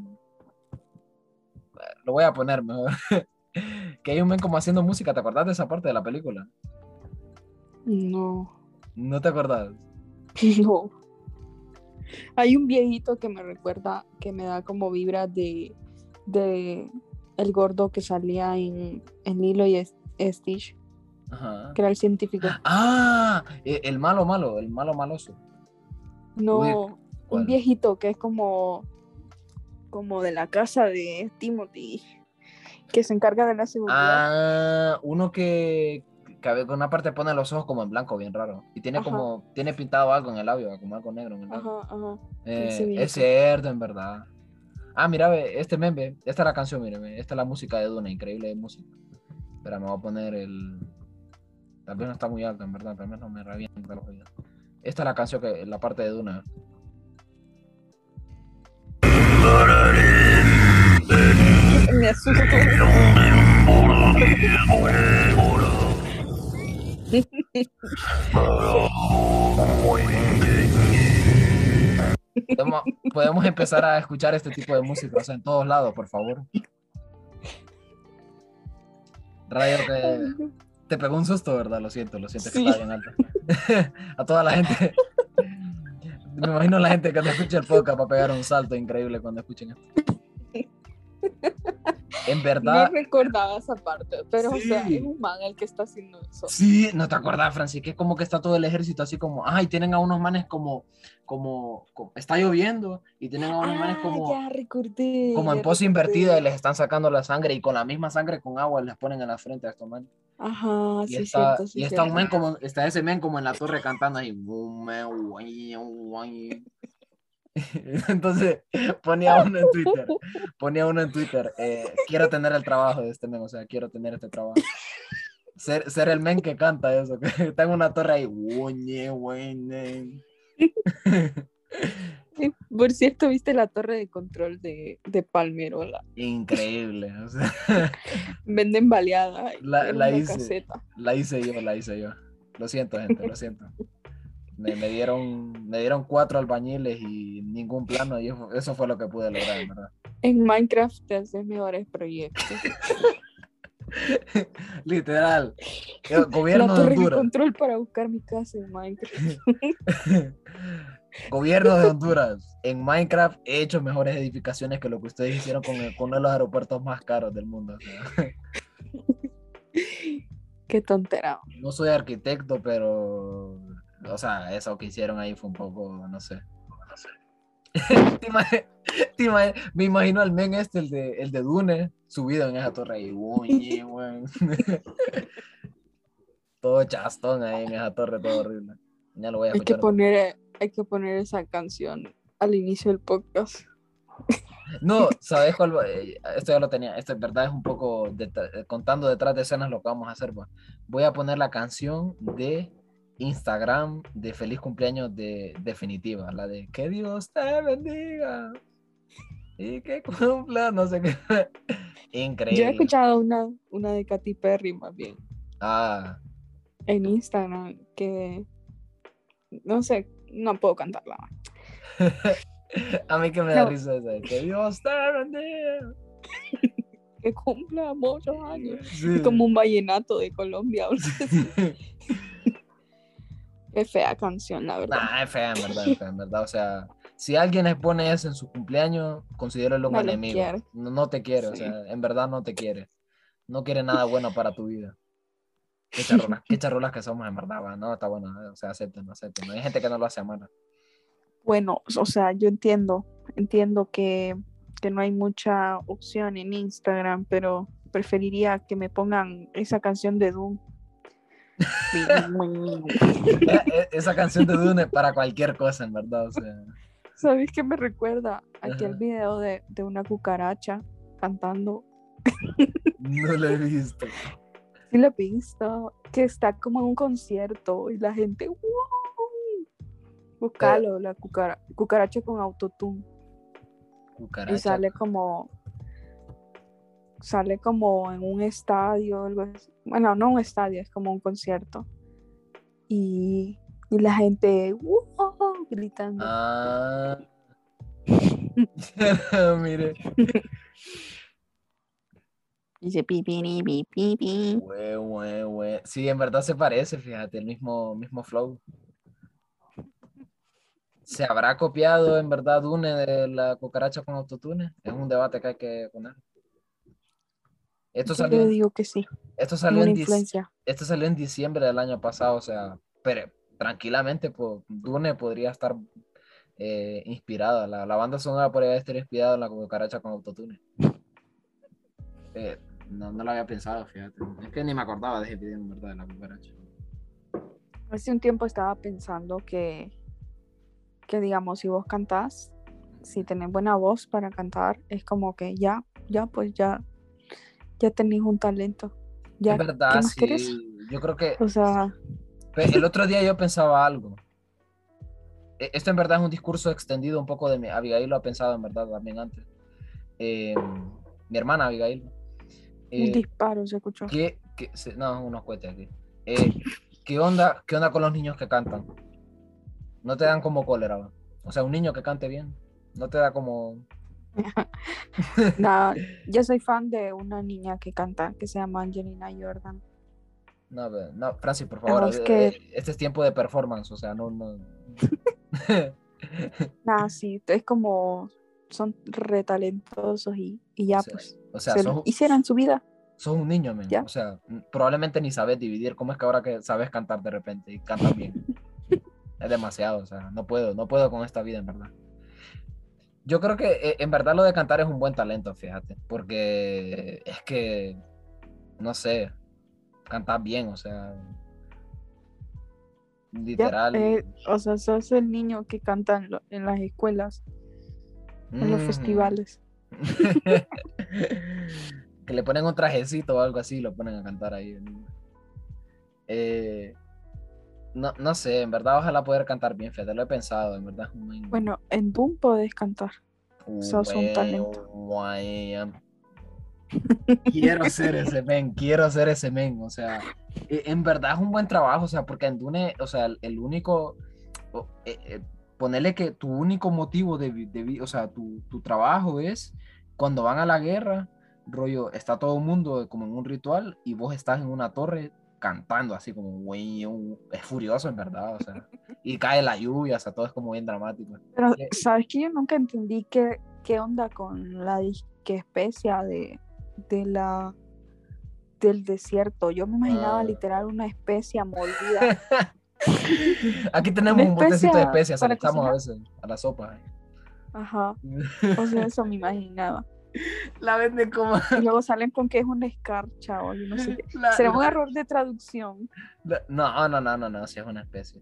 Lo voy a poner mejor. que hay un men como haciendo música. ¿Te acordás de esa parte de la película? No, ¿No te acordás? no. Hay un viejito que me recuerda, que me da como vibras de, de el gordo que salía en, en Lilo y Stitch, Ajá. que era el científico. Ah, e- el malo malo, el malo maloso. No, un viejito que es como, como de la casa de Timothy, que se encarga de la seguridad. Ah, uno que, que con una parte pone los ojos como en blanco, bien raro. Y tiene Ajá. como, tiene pintado algo en el labio, como algo negro en el labio. Ajá, ajá. Eh, ese viejito. es cierto, en verdad. Ah, mira, ve, este meme, esta es la canción, mire, ve, esta es la música de Duna, increíble música. Espera, me voy a poner el... Tal vez no está muy alto, en verdad, tal vez no me revienta los oídos. Esta es la canción que, la parte de Duna. Me asusto. Podemos, podemos empezar a escuchar este tipo de música, o sea, en todos lados, por favor. Radio que te pegó un susto, ¿verdad? Lo siento, lo siento, que Sí. está bien alto. a toda la gente. Me imagino la gente que te escucha el podcast va a pegar un salto increíble cuando escuchen esto. En No verdad, recordaba esa parte, pero o sea, Sí. es un man el que está haciendo eso. Sí, no te acordás, Francis, que es como que está todo el ejército así como, ay, tienen a unos manes como, como, como- está lloviendo y tienen a unos manes Ah, como, ya recordé. como en pose recordé. invertida y les están sacando la sangre y con la misma sangre con agua les ponen en la frente a estos manes. Ajá, Y sí, está, cierto, sí, y está un men como, está ese men como en la torre cantando ahí. Entonces ponía uno en Twitter, ponía uno en Twitter, eh, quiero tener el trabajo de este men, o sea, quiero tener este trabajo. Ser, ser el men que canta eso, que está en una torre ahí. Por cierto, ¿viste la torre de control de, de Palmerola? Increíble, o sea, Venden baleada. La- hice. caseta. la hice yo, la hice yo. Lo siento, gente, lo siento. Me, me dieron, me dieron cuatro albañiles y ningún plano y eso, eso fue lo que pude lograr, ¿verdad? En Minecraft te haces mejores proyectos. Literal. El La Gobierno de torre de Honduras. control para buscar mi casa en Minecraft. Gobierno de Honduras. En Minecraft he hecho mejores edificaciones que lo que ustedes hicieron con, el- con uno de los aeropuertos más caros del mundo. Qué tontera. no soy arquitecto, pero. O sea, eso que hicieron ahí fue un poco, no sé. No sé. Te imag- te imag- me imagino al men este, el de, el de Dune, subido en esa torre ahí. Uy, todo chastón ahí en esa torre, todo horrible. Ya lo voy a Hay que poner, hay que poner esa canción al inicio del podcast. No, ¿sabes cuál? Eh, Esto ya lo tenía. Esto en verdad es un poco de- contando detrás de escenas lo que vamos a hacer. pues. Voy a poner la canción de Instagram de feliz cumpleaños de definitiva, la de que Dios te bendiga y que cumpla, no sé qué. Yo he Increíble. escuchado una, una de Katy Perry más bien Ah, en Instagram que no sé, no puedo cantarla. a mí que me da No. risa esa que Dios te bendiga. Que cumpla muchos años. Sí. Es como un vallenato de Colombia. o Qué fea canción, la verdad. Nah, es fea, en verdad, es fea, en verdad. O sea, si alguien les pone eso en su cumpleaños, considéralo un No enemigo. No, no te quiere, o Sí. sea, en verdad no te quiere. No quiere nada bueno para tu vida. Qué charrolas, qué charrolas que somos, en verdad, va. No, está bueno, eh, o sea, acepten, acepten. Hay gente que no lo hace a mano. Bueno, o sea, yo entiendo, entiendo que, que no hay mucha opción en Instagram, pero preferiría que me pongan esa canción de Doom. Eh, Esa canción de Dune es para cualquier cosa, en verdad, o sea. ¿Sabes qué me recuerda? Aquel Ajá. video de, de una cucaracha cantando. No lo he visto. Sí lo he visto, que está como en un concierto y la gente, ¡wow! Búscalo, la cucara- cucaracha con autotune. Cucaracha. Y sale como sale como en un estadio, algo así. Bueno, no un estadio, es como un concierto. Y, y la gente gritando. Ah. Mire. Dice pi, pi, ni, pi, pi, pi. Güey, güey, güey. Sí, en verdad se parece, fíjate, el mismo, mismo flow. ¿Se habrá copiado en verdad Dune de la cucaracha con autotune? Es un debate que hay que poner. Esto Yo salió, en- digo que sí, esto es salió, en, influencia. esto salió en diciembre del año pasado, o sea, pero tranquilamente, pues, Dune podría estar eh, inspirada. La, la banda sonora podría estar inspirada en la cucaracha con autotune. Eh, no, no lo había pensado, fíjate. Es que ni me acordaba de ese video, en verdad, de la cucaracha. Hace un tiempo estaba pensando que, que digamos, si vos cantás, si tenés buena voz para cantar, es como que ya, ya, pues ya, ya tenés un talento. Ya, es ¿qué verdad, más sí. querés? Yo creo que O sea, el otro día yo pensaba algo. e- esto en verdad es un discurso extendido un poco de mi, Abigail lo ha pensado en verdad también antes. Eh, mi hermana Abigail. Un Eh, disparo se escuchó. ¿qué, qué- se- no, unos cohetes aquí. Eh, ¿qué, onda, ¿Qué onda con los niños que cantan? No te dan como cólera? O sea, un niño que cante bien, no te da como... Nah, yo soy fan de una niña que canta que se llama Angelina Jordan. No, no, Francis, por favor, es eh, que- este es tiempo de performance, o sea, no... no... Nada, sí, es como son retalentosos y, y ya O sea, pues o sea, se sos, hicieran su vida. sos un niño. ¿Ya? O sea, probablemente ni sabes dividir. ¿Cómo es que ahora que sabes cantar de repente y cantas bien? es demasiado, o sea, no puedo, no puedo con esta vida, en verdad. Yo creo que eh, en verdad lo de cantar es un buen talento, fíjate, porque es que, no sé, cantas bien, o sea, Ya, literal. eh, o sea, sos el niño que canta en, lo- en las escuelas, en los festivales. que le ponen un trajecito o algo así y lo ponen a cantar ahí. Eh, no, no sé, en verdad ojalá poder cantar bien, fíjate, lo he pensado, en verdad. muy- Bueno, en Boom podés cantar. sos un talento. Quiero ser ese men, quiero ser ese men, o sea, e- en verdad es un buen trabajo, o sea, porque en Dune, o sea, el- único, eh, eh, ponerle que tu único motivo de, de o sea, tu, tu trabajo es cuando van a la guerra, rollo, está todo el mundo como en un ritual y vos estás en una torre cantando así como, un- es furioso en verdad, o sea, y cae la lluvia, o sea, todo es como bien dramático. Pero, ¿sabes que Yo nunca entendí qué, qué onda con la disque especia de, de la del desierto. Yo me imaginaba Ah. literal una especia mordida. Aquí tenemos un botecito de especia especias, a veces a la sopa. Ajá. O sea, eso me imaginaba. La venden como. Y luego salen con que es una escarcha o no sé qué. la- Será un la- error de traducción, la- no, no, no, no, no, sí es una especie.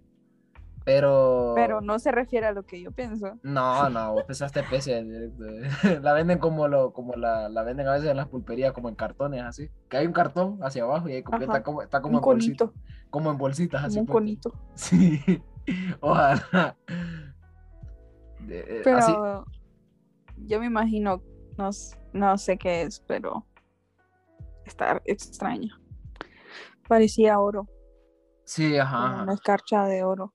Pero. pero no se refiere a lo que yo pienso. No, no, vos pensaste especie. La venden como lo, como la, la venden a veces en las pulperías, como en cartones así. Que hay un cartón hacia abajo y ahí como- está como, está como Un en bolsitas. conito, Como en bolsitas así. como un puesto. conito. Sí. Ojalá. Eh, Pero así- yo me imagino, no, no sé qué es, pero está extraño. Parecía oro, sí, ajá. una escarcha de oro.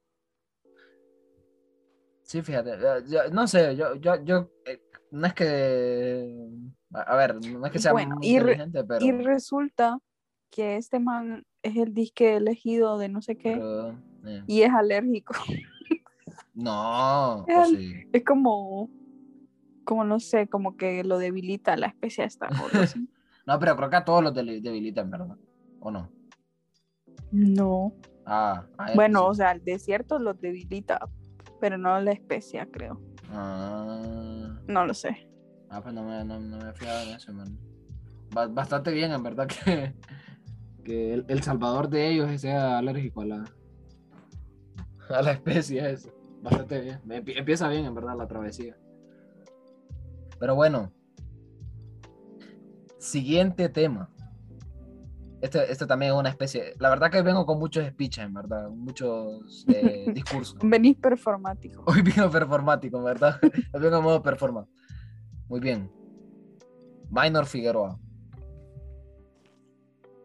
Sí, fíjate, yo- no sé, yo, yo, yo, eh, no es que, a, ver, no es que sea Bueno, muy y re- pero, Y resulta que este man es el disque elegido de no sé qué pero, eh, y es alérgico. no, El- sí, Es como, como no sé, como que lo debilita la especie esta no, pero creo que a todos los debilitan, ¿verdad? ¿O no? No. Ah, a él Bueno, sí. o sea, el desierto los debilita, pero no la especia, creo. Ah, No lo sé. ah, pues no me, no, no me he fijado en eso, man. Ba- bastante bien, en verdad, que, que el, el salvador de ellos sea alérgico a la, a la especie esa. Bastante bien. Empie- Empieza bien, en verdad, la travesía. Pero bueno. Siguiente tema. Este, este también es una especie. La verdad que vengo con muchos speeches, en verdad. Muchos eh, discursos. Venís performático. Hoy vengo performático, en verdad. Hoy vengo en modo performance. Muy bien. Minor Figueroa.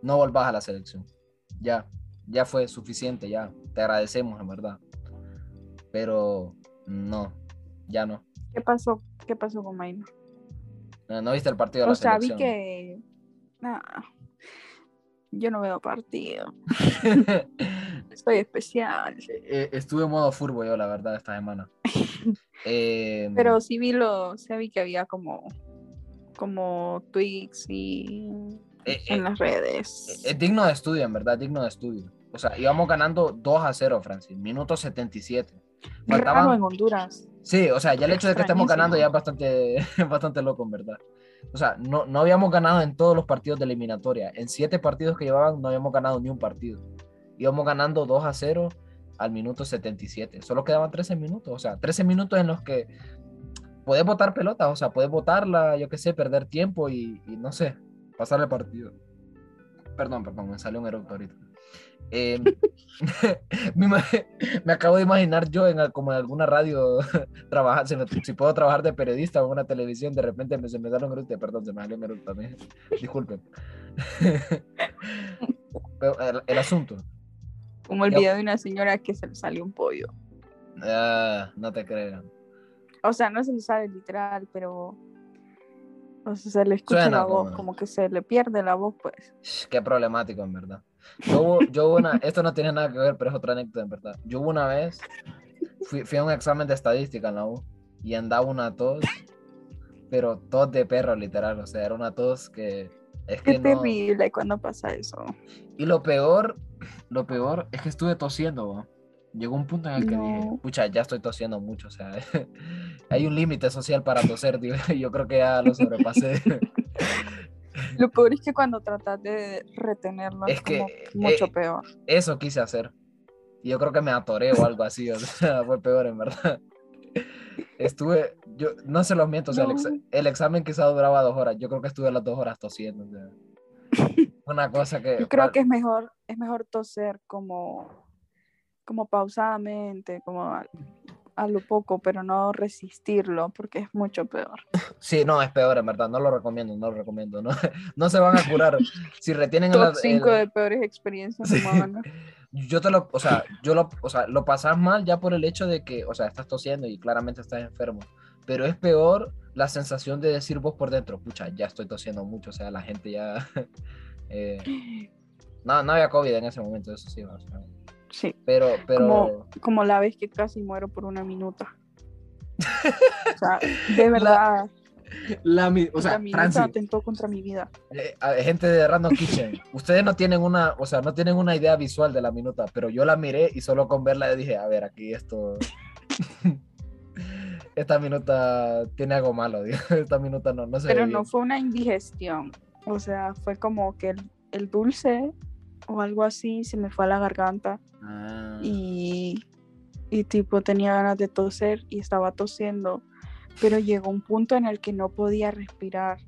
No volvás a la selección. Ya. Ya fue suficiente, ya. Te agradecemos, en verdad. Pero no. Ya no. ¿Qué pasó? ¿Qué pasó con Minor? No, no viste el partido de la O sea, vi selección. que. Nah, yo no veo partido. Soy especial. Eh, Estuve en modo furbo yo, la verdad, esta semana. Eh, Pero sí vi lo. Sí vi que había como. Como tweets y. eh, En eh, las redes. Es digno de estudio, en verdad, digno de estudio. O sea, íbamos ganando 2 a 0, Francis, minuto 77. Raro Faltaban... en Honduras. Sí, o sea, ya el hecho de que estemos ganando ya es bastante, bastante loco, en verdad. O sea, no, no habíamos ganado en todos los partidos de eliminatoria. En siete partidos que llevaban no habíamos ganado ni un partido. Íbamos ganando 2 a 0 al minuto 77. Solo quedaban 13 minutos. O sea, 13 minutos en los que puedes botar pelota. O sea, puedes botarla, yo qué sé, perder tiempo y, y no sé, pasar el partido. Perdón, perdón, me salió un eructo ahorita. Eh, me, acabo de imaginar yo en como en alguna radio trabajar, si, si puedo trabajar de periodista o en una televisión, de repente me, se me sale un eructo, perdón, se me salió un también, disculpen. El, el asunto, Como el video de una señora que se le salió un pollo. ah, no te creo. O sea, no se le sale literal, pero. O sea, se le escucha Suena la voz, como- como que se le pierde la voz, pues. Qué problemático, en verdad. Yo, hubo- yo hubo una, esto no tiene nada que ver, pero es otra anécdota, en verdad. Yo una vez, fui, fui a un examen de estadística en la U y andaba una tos, pero tos de perro, literal. O sea, era una tos que es Qué que no. terrible cuando pasa eso. Y lo peor, lo peor es que estuve tosiendo, bo. Llegó un punto en el que dije, No. pucha, ya estoy tosiendo mucho, o sea, hay un límite social para toser, tío, y yo creo que ya lo sobrepasé. Lo peor es que cuando tratas de retenerlo es, Es que, como eh, mucho eh, peor. Eso quise hacer. Y yo creo que me atoré o algo así, o sea, fue peor en verdad. Estuve, yo no se los miento, o sea, el, exa- el examen quizá duraba dos horas, yo creo que estuve las dos horas tosiendo, o sea, una cosa que... Yo creo que es mejor, es mejor toser como, como pausadamente, como a, lo poco, pero no resistirlo, porque es mucho peor. Sí, no, es peor, en verdad, no lo recomiendo, no lo recomiendo, no, no se van a curar. Si retienen Top la- 5 el- de peores experiencias Sí. humanas. yo te lo, o sea, yo lo, o sea, lo pasas mal ya por el hecho de que, o sea, estás tosiendo y claramente estás enfermo, pero es peor la sensación de decir vos por dentro, pucha, ya estoy tosiendo mucho, o sea, la gente ya, eh, no, no había COVID en ese momento, eso sí, o sea, Sí, pero, pero, Como- como la vez que casi muero por una minuta. O sea, de verdad, la, mi- o sea, la minuta Francis, atentó contra mi vida. eh, gente de Random Kitchen, ustedes no tienen una, o sea, no tienen una idea visual de la minuta, pero yo la miré y solo con verla dije, a ver, aquí esto, esta minuta tiene algo malo, digo, esta minuta no, no se Pero no fue una indigestión. O sea, fue como que el, el dulce o algo así se me fue a la garganta Ah, y, y tipo tenía ganas de toser y estaba tosiendo. Pero llegó un punto en el que no podía respirar,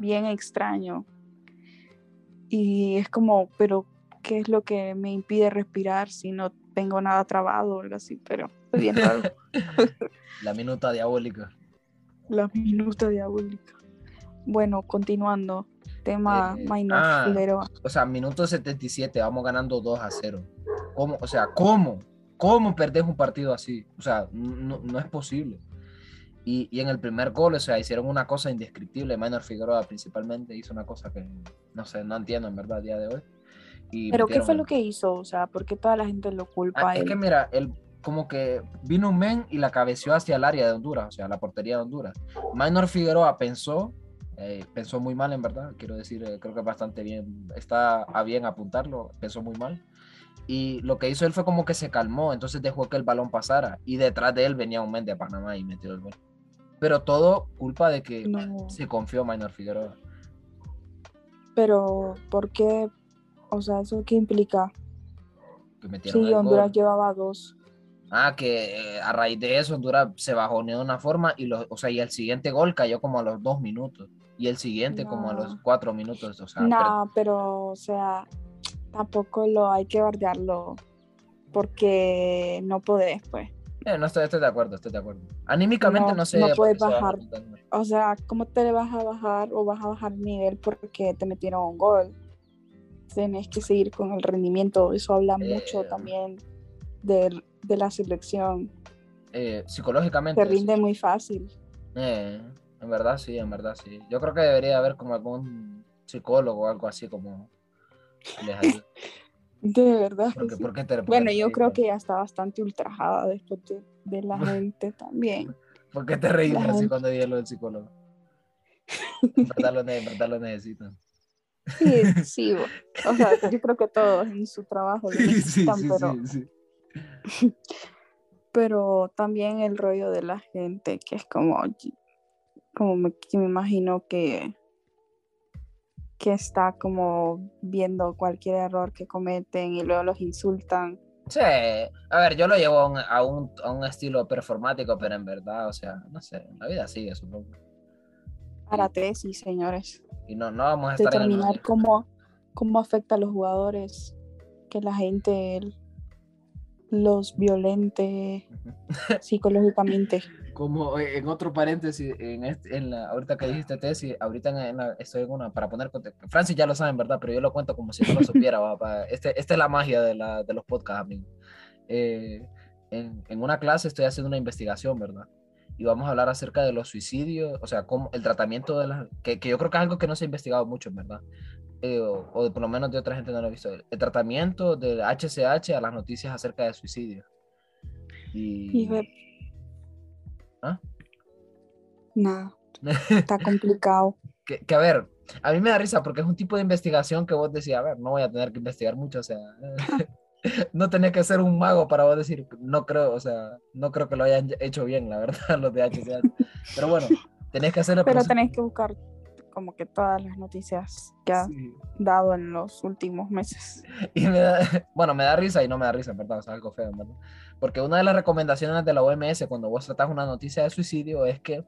bien extraño. Y es como, pero ¿qué es lo que me impide respirar si no tengo nada trabado o algo así? Pero bien raro. La minuta diabólica. La minuta diabólica. Bueno, continuando. Tema Eh, Minor ah. Figueroa. O sea, minuto 77, vamos ganando 2 a 0. ¿Cómo? O sea, ¿cómo? ¿Cómo perdés un partido así? O sea, no, no es posible. Y, y en el primer gol, o sea, hicieron una cosa indescriptible. Minor Figueroa principalmente hizo una cosa que, no sé, no entiendo en verdad a día de hoy. Y Pero ¿qué fue lo que hizo? O sea, ¿por qué toda la gente lo culpa Ah, a es él? que mira, él como que vino un men y la cabeció hacia el área de Honduras, o sea, la portería de Honduras. Minor Figueroa pensó, eh, pensó muy mal en verdad, quiero decir, eh, creo que bastante bien, está a bien apuntarlo, pensó muy mal. Y lo que hizo él fue como que se calmó, entonces dejó que el balón pasara y detrás de él venía un men de Panamá y metió el gol. Pero todo culpa de que No. se confió Minor Figueroa. Pero ¿por qué? O sea, ¿eso qué implica? Que metieron Sí, el Honduras gol. llevaba dos. Ah, que eh, a raíz de eso Honduras se bajoneó de una forma y, los, o sea, y el siguiente gol cayó como a los dos minutos y el siguiente como a los cuatro minutos. O sea, No, pero, o sea, tampoco lo hay que bardearlo porque no podés, pues. eh, no estoy, estoy de acuerdo, estoy de acuerdo. Anímicamente no, No- sé. no puedes bajar. O sea, ¿cómo te vas a bajar o vas a bajar nivel porque te metieron un gol? Tienes que seguir con el rendimiento. Eso habla mucho Eh. también del- de, la selección. Eh, psicológicamente. Se rinde muy fácil. eh, en verdad sí, en verdad sí. Yo creo que debería haber como algún psicólogo o algo así como. De verdad. que Porque, sí. porque te- Bueno, yo creo man? que ya está bastante ultrajada después de, de la gente también. ¿Por qué te reís la así gente- cuando dije lo del psicólogo? En verdad lo, ne- en verdad lo necesitan. Sí, sí. O sea, yo creo que todos en su trabajo lo necesitan, pero, sí. pero también el rollo de la gente, que es como, como me, que me imagino que, que está como viendo cualquier error que cometen y luego los insultan. Sí, a ver, yo lo llevo a un, a un, a un estilo performático, pero en verdad, o sea, no sé, la vida sigue, supongo. Para tesis, señores. Y no, no vamos a estar en Determinar mundial. cómo, cómo afecta a los jugadores que la gente los violente psicológicamente. Como eh, en otro paréntesis, en, este- en la, ahorita que dijiste tesis, ahorita en, la- estoy en una, para poner contexto. Francis ya lo saben, ¿verdad? Pero yo lo cuento como si no lo supiera. va, pa- Este, esta es la magia de, la, de los podcasts, amigos. Eh, en, en una clase estoy haciendo una investigación, ¿verdad? Y vamos a hablar acerca de los suicidios, o sea, cómo el tratamiento de las... Que, que yo creo que es algo que no se ha investigado mucho, ¿verdad? Eh, o, o por lo menos de otra gente no lo he visto. El tratamiento del HCH a las noticias acerca de suicidio. Y... Y ¿Ah? Nada, está complicado. que, que, a ver, a mí me da risa porque es un tipo de investigación que vos decís, a ver, no voy a tener que investigar mucho, o sea, no tenés que ser un mago para vos decir, no creo, o sea, no creo que lo hayan hecho bien, la verdad, los de HCH. Pero bueno, tenés que hacerlo. Pero tenés que buscar como que todas las noticias que ha Sí. dado en los últimos meses. Y me da, bueno, me da risa y no me da risa, en verdad, o sea, algo feo, verdad. Porque una de las recomendaciones de la OMS cuando vos tratás una noticia de suicidio es que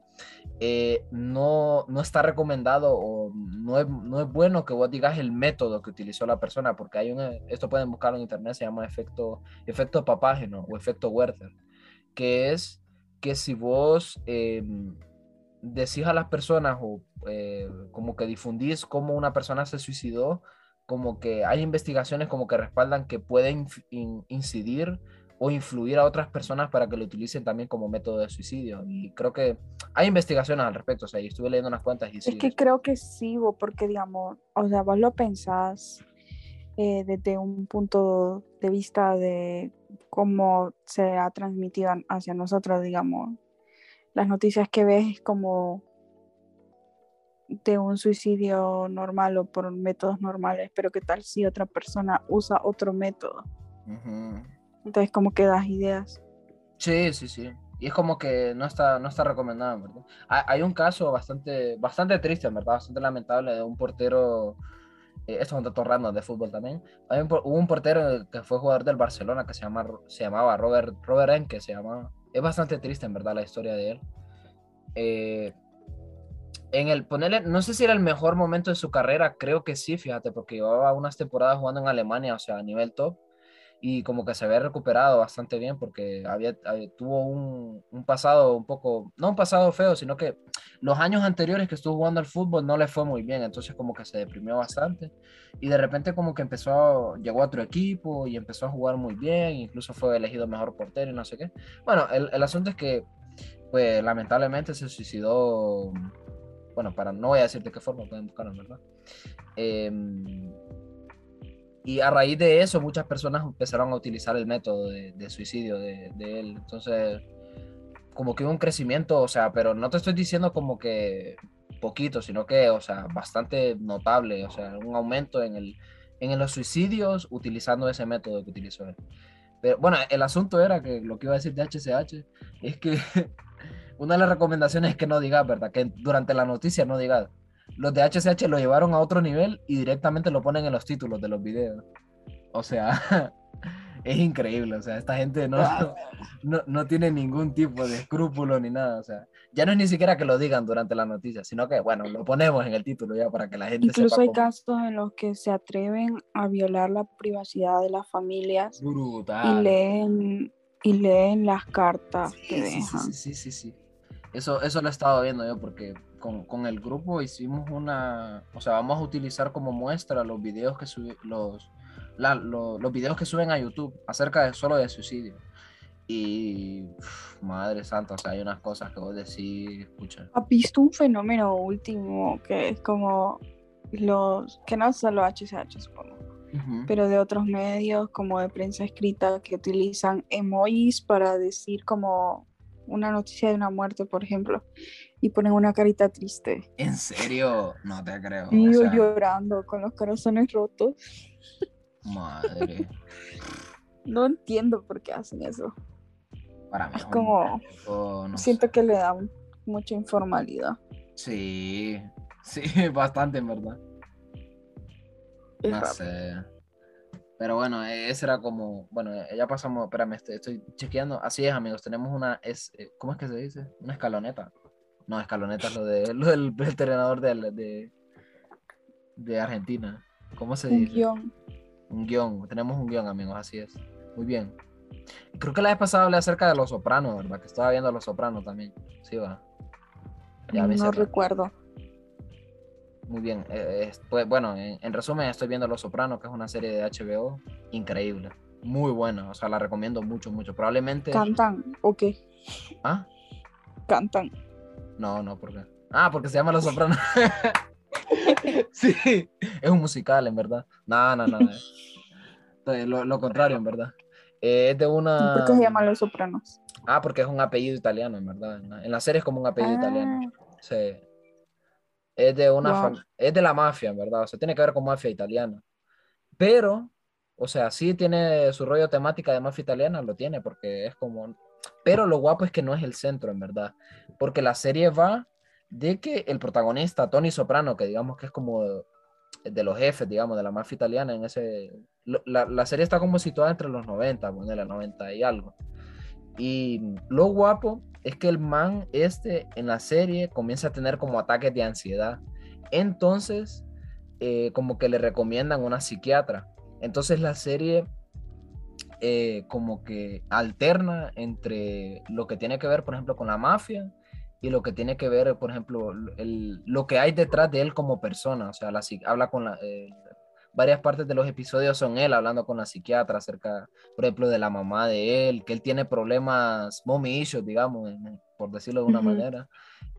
eh, no, no está recomendado o no es, no es bueno que vos digas el método que utilizó la persona, porque hay un, esto pueden buscarlo en internet, se llama efecto, efecto papágeno o efecto Werther, que es que si vos eh, decís a las personas o eh, como que difundís cómo una persona se suicidó, como que hay investigaciones como que respaldan que pueden in- incidir o influir a otras personas para que lo utilicen también como método de suicidio. Y creo que hay investigaciones al respecto, o sea, y estuve leyendo unas cuantas y Es sí, que creo que sí, bo, porque digamos, o sea, vos lo pensás eh, desde un punto de vista de cómo se ha transmitido hacia nosotros, digamos. Las noticias que ves es como de un suicidio normal o por métodos normales, pero qué tal si otra persona usa otro método. Ujú. Entonces como que das ideas. Sí, sí, sí. Y es como que no está, no está recomendado, en ¿verdad? Hay, un caso bastante, bastante triste, verdad, bastante lamentable de un portero, eh, esto es un dato random de fútbol también, Hay un hubo un portero que fue jugador del Barcelona que se, llama, se llamaba Robert, Robert Enke, se llamaba. Es bastante triste, en verdad, la historia de él. Eh, en el ponerle, no sé si era el mejor momento de su carrera, creo que sí, fíjate, porque llevaba unas temporadas jugando en Alemania, o sea, a nivel top y como que se había recuperado bastante bien porque había, había- tuvo un, un pasado un poco, no un pasado feo, sino que los años anteriores que estuvo jugando al fútbol no le fue muy bien, entonces como que se deprimió bastante y de repente como que empezó, llegó a otro equipo y empezó a jugar muy bien, incluso fue elegido mejor portero y no sé qué. Bueno, el, el asunto es que pues lamentablemente se suicidó, bueno, para no voy a decir de qué forma, pueden buscarlo, ¿verdad? Em, y a raíz de eso, muchas personas empezaron a utilizar el método de, de suicidio de, de él. Entonces, como que hubo un crecimiento, o sea, pero no te estoy diciendo como que poquito, sino que, o sea, bastante notable, o sea, un aumento en, el, en los suicidios utilizando ese método que utilizó él. Pero bueno, el asunto era que lo que iba a decir de HCH es que una de las recomendaciones es que no digas, ¿verdad? Que durante la noticia no digas los de HCH lo llevaron a otro nivel y directamente lo ponen en los títulos de los videos. O sea, es increíble. O sea, esta gente no, no, no tiene ningún tipo de escrúpulo ni nada. O sea, ya no es ni siquiera que lo digan durante la noticia, sino que, bueno, lo ponemos en el título ya para que la gente Incluso sepa hay cómo- casos en los que se atreven a violar la privacidad de las familias y Brutal. leen, y leen las cartas Sí, que sí, dejan. sí, sí, sí, sí. Eso, eso lo he estado viendo yo porque con, con el grupo hicimos una, o sea, vamos a utilizar como muestra los videos que subi- los, la- lo- los videos que suben a YouTube acerca de solo de suicidio. Y uf, madre santa, o sea, hay unas cosas que vos decís, escucha. ¿Has visto un fenómeno último que es como los, que no solo HCH, supongo, Ujú. pero de otros medios como de prensa escrita que utilizan emojis para decir como una noticia de una muerte, por ejemplo, y ponen una carita triste. ¿En serio? No te creo. Y yo sea, llorando con los corazones rotos. madre. No entiendo por qué hacen eso. Para mí Es como- no Siento sé. que le da un- mucha informalidad. Sí, sí, bastante en verdad. Es No raro. sé. Pero bueno, e- ese era como, bueno, eh, ya pasamos, espérame, estoy, estoy chequeando. Así es, amigos, tenemos una, es, eh, ¿cómo es que se dice? Una escaloneta. No, escaloneta es lo, de, lo del entrenador de, de, de Argentina. ¿Cómo se Un dice? guion. un guion, tenemos un guion, amigos, así es. Muy bien. Creo que la vez pasada hablé acerca de Los Sopranos, ¿verdad? Que estaba viendo Los Sopranos también. Sí, va. Ya no recuerdo. Muy bien. eh, es- pues, bueno, en, en resumen, estoy viendo Los Sopranos, que es una serie de HBO increíble. Muy buena, o sea, la recomiendo mucho, mucho. Probablemente. Cantan, ok, ¿Ah? cantan. No, no, ¿por qué? Ah, porque se llama Los Sopranos. sí, es un musical, en verdad. No, no, no. eh. Lo, lo contrario, en verdad. Eh, es de una. ¿Por qué se llaman Los Sopranos? Ah, porque es un apellido italiano, en verdad. En la, serie es como un apellido italiano. Ah, Sí. Es de una Wow. fam- es de la mafia, en verdad. O sea, tiene que ver con mafia italiana. Pero, o sea, sí tiene su rollo temática de mafia italiana, lo tiene, porque es como. Pero lo guapo es que no es el centro, en verdad. Porque la serie va de que el protagonista, Tony Soprano, que digamos que es como de los jefes, digamos, de la mafia italiana, en ese. La, la serie está como situada entre los 90, ponele 90 y algo. Y lo guapo es que el man este en la serie comienza a tener como ataques de ansiedad. Entonces, eh, como que le recomiendan una psiquiatra. Entonces la serie eh, como que alterna entre lo que tiene que ver, por ejemplo, con la mafia y lo que tiene que ver, por ejemplo, el- lo que hay detrás de él como persona. O sea, la, habla con la... eh, varias partes de los episodios son él hablando con la psiquiatra acerca, por ejemplo, de la mamá de él, que él tiene problemas, mommy issues, digamos, por decirlo de una manera,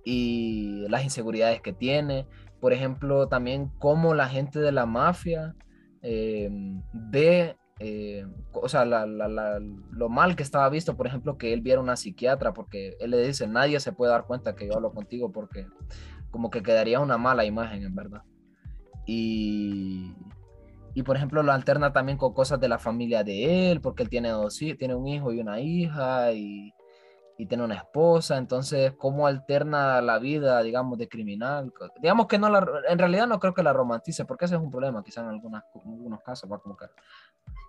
y las inseguridades que tiene. Por ejemplo, también cómo la gente de la mafia eh, ve, eh, o sea, la- la- la- lo mal que estaba visto, por ejemplo, que él viera una psiquiatra, porque él le dice, nadie se puede dar cuenta que yo hablo contigo, porque como que quedaría una mala imagen, en verdad. Y, y por ejemplo, lo alterna también con cosas de la familia de él, porque él tiene dos tiene un hijo y una hija, y, y tiene una esposa, entonces, ¿cómo alterna la vida, digamos, de criminal? Digamos que no la, en realidad no creo que la romantice, porque ese es un problema, quizá en algunas, en algunos casos, va como que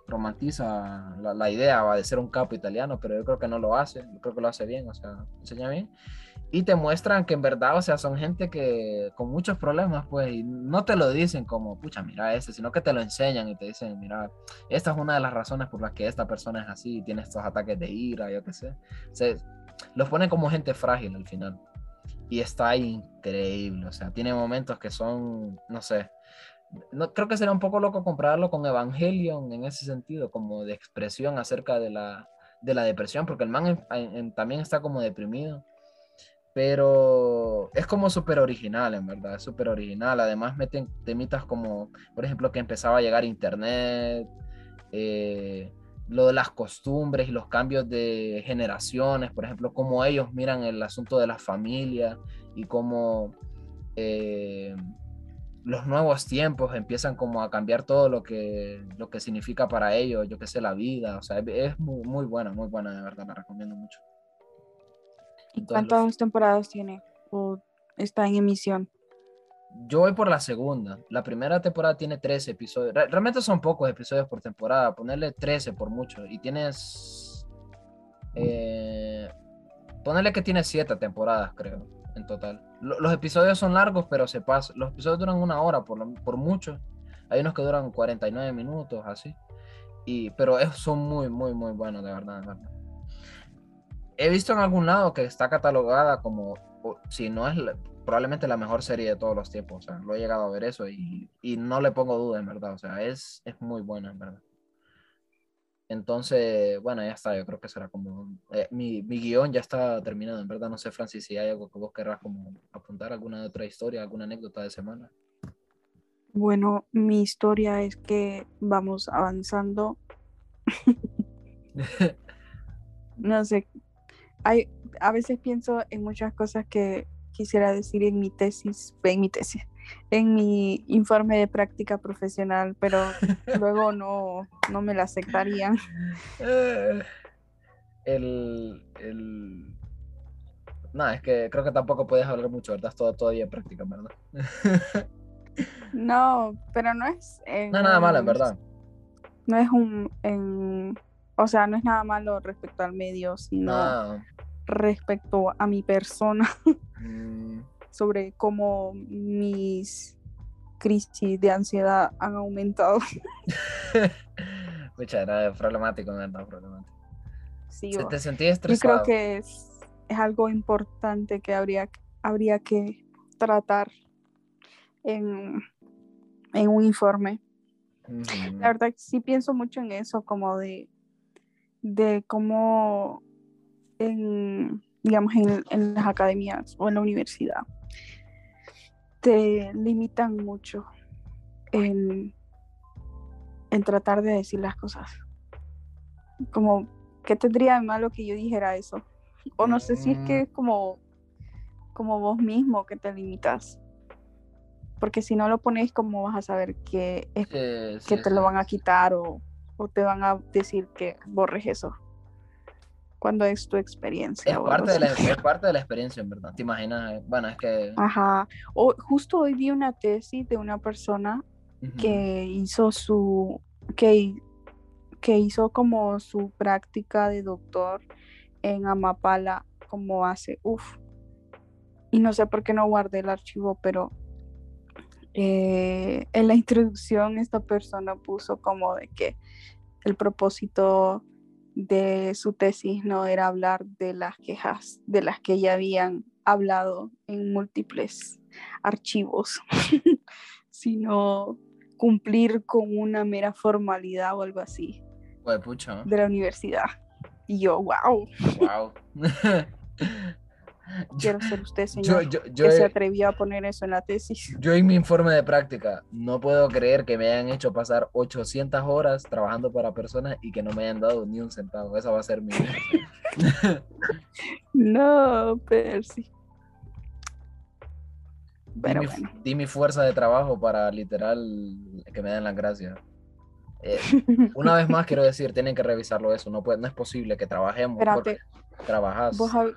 romantiza la, la idea va de ser un capo italiano, pero yo creo que no lo hace, yo creo que lo hace bien, o sea, enseña bien. Y te muestran que en verdad, o sea, son gente que con muchos problemas, pues, y no te lo dicen como, pucha, mira este, sino que te lo enseñan y te dicen, mira, esta es una de las razones por las que esta persona es así, tiene estos ataques de ira, yo qué sé. Se, los ponen como gente frágil al final. Y está increíble, o sea, tiene momentos que son, no sé, no, creo que sería un poco loco compararlo con Evangelion en ese sentido, como de expresión acerca de la, de la depresión, porque el man en- en- también está como deprimido, pero es como súper original, en verdad, es súper original. Además meten temitas como, por ejemplo, que empezaba a llegar internet, eh, lo de las costumbres y los cambios de generaciones, por ejemplo, cómo ellos miran el asunto de la familia y cómo... eh, los nuevos tiempos empiezan como a cambiar todo lo que, lo que significa para ellos, yo qué sé, la vida, o sea, es, muy buena, muy buena, de verdad, la recomiendo mucho. ¿Y cuántas temporadas tiene? ¿O está en emisión? Yo voy por la segunda, la primera temporada tiene 13 episodios, Re- realmente son pocos episodios por temporada, ponerle 13 por mucho, y tienes, eh, ponerle que tiene 7 temporadas, creo, en total. Lo- los episodios son largos, pero se pasan, los episodios duran una hora por, lo- por mucho, hay unos que duran 49 minutos, así, y, pero es, son muy, muy, muy buenos, de verdad, de verdad. He visto en algún lado que está catalogada como, si no es la- probablemente la mejor serie de todos los tiempos, o sea, lo he llegado a ver eso y, y no le pongo duda, en verdad, o sea, es, es muy buena, en verdad. Entonces, bueno, ya está, yo creo que será como, eh, mi, mi guion ya está terminado, en verdad, no sé, Francis, si hay algo que vos querrás como apuntar, alguna otra historia, alguna anécdota de semana. Bueno, mi historia es que vamos avanzando. No sé, hay, a veces pienso en muchas cosas que quisiera decir en mi tesis, en mi tesis, en mi informe de práctica profesional, pero luego no, no me la aceptarían. Eh, el, el... No, es que creo que tampoco puedes hablar mucho, ¿verdad? Es todo, todavía en práctica, ¿verdad? No, pero no es... en No, nada malo, en verdad. No es un... en- o sea, no es nada malo respecto al medio, sino No. Respecto a mi persona. Mm, sobre cómo mis crisis de ansiedad han aumentado. Pucha, era problemático, no era problemático. Sí, Se te sentía Yo estresado. creo que es, es algo importante que habría, habría que tratar en, en un informe. La verdad, sí pienso mucho en eso, como de, de cómo, en, digamos, en, en las academias o en la universidad, te limitan mucho en, en tratar de decir las cosas. Como, ¿qué tendría de malo que yo dijera eso? O no sé si es que Mm. es como, como vos mismo que te limitas. Porque si no lo pones, ¿cómo vas a saber que es Sí, que sí, te sí. lo van a quitar o, o te van a decir que borres eso cuando es tu experiencia. Es parte, de la, es parte de la experiencia, en verdad. ¿Te imaginas? Eh, Bueno, es que... Ajá. O justo hoy vi una tesis de una persona que hizo su que, que hizo como su práctica de doctor en Amapala como hace uff y no sé por qué no guardé el archivo pero eh, en la introducción esta persona puso como de que el propósito de su tesis no era hablar de las quejas de las que ya habían hablado en múltiples archivos sino cumplir con una mera formalidad o algo así pucha. de la universidad. Y yo, wow, Wow. quiero ser usted, señor, yo, yo, que se atrevió a poner eso en la tesis. yo en mi informe de práctica no puedo creer que me hayan hecho pasar 800 horas trabajando para personas y que no me hayan dado ni un centavo. Esa va a ser mi... No, Percy. di, Pero mi, bueno. di mi fuerza de trabajo para literal que me den las gracias. Eh, una vez más quiero decir, tienen que revisarlo eso. No, puede, no es posible que trabajemos. Espérate, porque trabajas. vos, hab-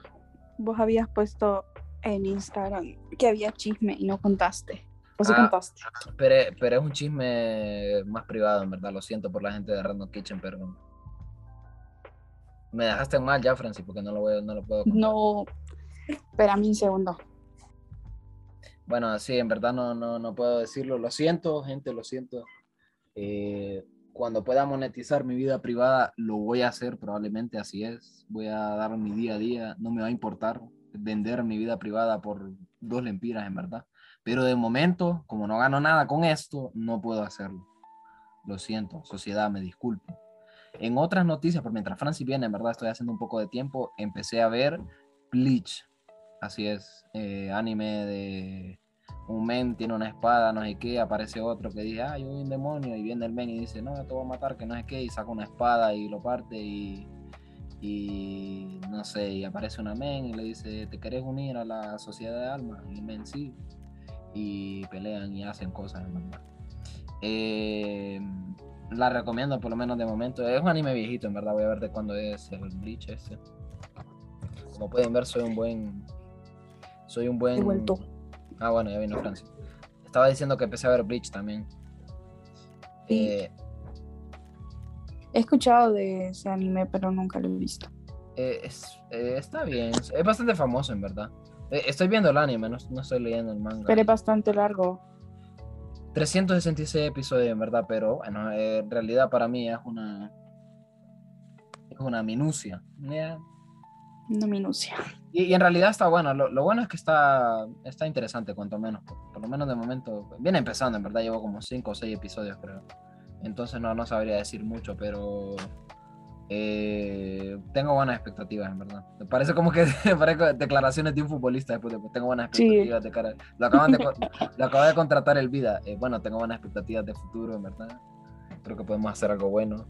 vos habías puesto en Instagram que había chisme y no contaste. O sí Ah. contaste. Pero, pero es un chisme más privado, en verdad. Lo siento por la gente de Random Kitchen, pero. Me dejaste mal ya, Francis, porque no lo, voy, no lo puedo contar. No, espérame un segundo. Bueno, sí, en verdad no, no, no puedo decirlo. Lo siento, gente, lo siento. Eh, cuando pueda monetizar mi vida privada, lo voy a hacer, probablemente así es. Voy a dar mi día a día, no me va a importar vender mi vida privada por dos lempiras, en verdad. Pero de momento, como no gano nada con esto, no puedo hacerlo. Lo siento, sociedad, me disculpo. En otras noticias, por mientras Francis viene, en verdad estoy haciendo un poco de tiempo, empecé a ver Bleach. Así es, eh, anime de un men tiene una espada, no sé qué, aparece otro que dice, ah, yo soy un demonio, y viene el men y dice, no, te voy a matar, que no sé qué, y saca una espada y lo parte y, y no sé, y aparece una men y le dice, ¿te querés unir a la sociedad de almas? Y el men sí, y pelean y hacen cosas, en. Eh, la recomiendo por lo menos de momento, es un anime viejito, en verdad, voy a ver de cuándo es el Bleach este. Como pueden ver, soy un buen... Soy un buen... Ah, bueno, ya vino Francis. Estaba diciendo que empecé a ver Bleach también. Sí. Eh, He escuchado de ese anime, pero nunca lo he visto. eh, es- eh, está bien, es bastante famoso en verdad. Estoy viendo el anime, no, no estoy leyendo el manga. Pero es bastante largo. 366 episodios en verdad, pero bueno, en realidad para mí es una es una minucia. Una minucia. Y, y en realidad está bueno, lo, lo bueno es que está, está interesante, cuanto menos. Por, por lo menos de momento, viene empezando, en verdad, llevo como 5 o 6 episodios, creo. Entonces no, no sabría decir mucho, pero eh, tengo buenas expectativas, en verdad. Parece como que parece declaraciones de un futbolista después de tengo buenas Sí. expectativas de cara. Lo acaban de, lo acaba de contratar el Vida. Eh, bueno, tengo buenas expectativas de futuro, en verdad. Creo que podemos hacer algo bueno.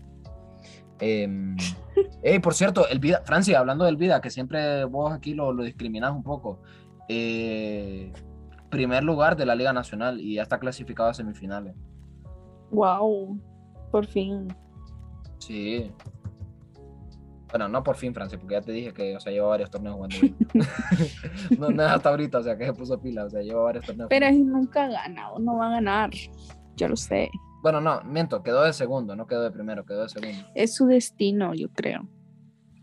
Eh, ey, por cierto, el Vida, Francia, hablando del Vida, que siempre vos aquí lo, lo discriminás un poco. eh, primer lugar de la Liga Nacional y ya está clasificado a semifinales. Wow. Por fin. Sí. Bueno, no por fin, Francia, porque ya te dije que, o sea, lleva varios torneos jugando. no, no es hasta ahorita, o sea, que se puso pila, o sea, lleva varios torneos. Pero él nunca gana, o no va a ganar. Yo lo sé. Bueno, no, miento, quedó de segundo, no quedó de primero, quedó de segundo. Es su destino, yo creo.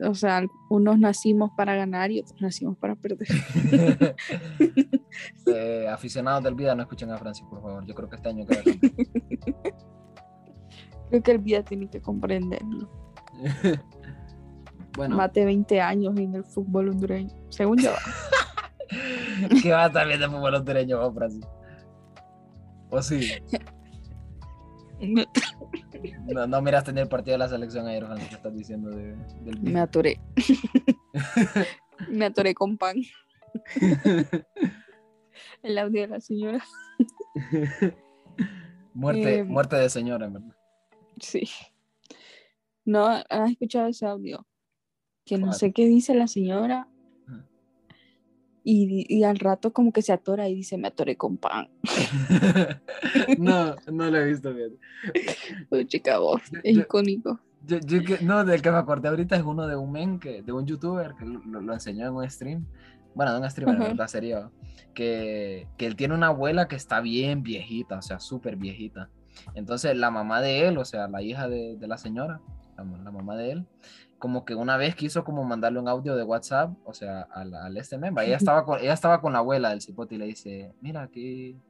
O sea, unos nacimos para ganar y otros nacimos para perder. Eh, aficionados del vida, no escuchen a Francis, por favor. Yo creo que este año queda. Creo que el vida tiene que comprenderlo. Bueno, Más de 20 años en el fútbol hondureño. Según yo. ¿qué va a estar bien de fútbol hondureño, Francis? ¿O sí? No, no miraste ni el partido de la selección ayer, Francis, que estás diciendo de- del Me atoré. Me atoré con pan. El audio de la señora. Muerte, Eh, muerte de señora, en verdad. Sí. No, ¿has escuchado ese audio? Que no sé qué dice la señora. Y, y al rato como que se atora y dice, me atoré con pan. no, no lo he visto bien. Uy, chica, vos, es yo- icónico. Yo, yo no, del que me acordé ahorita es uno de un men, que, de un youtuber que lo, lo enseñó en un stream. Bueno, de un streamer, Ajá. verdad sería. Que, que él tiene una abuela que está bien viejita, o sea, súper viejita. Entonces, la mamá de él, o sea, la hija de, de la señora, la, la mamá de él, como que una vez quiso como mandarle un audio de WhatsApp, o sea, al, al este member. Ella estaba, con, ella estaba con la abuela del cipote y le dice, mira, aquí,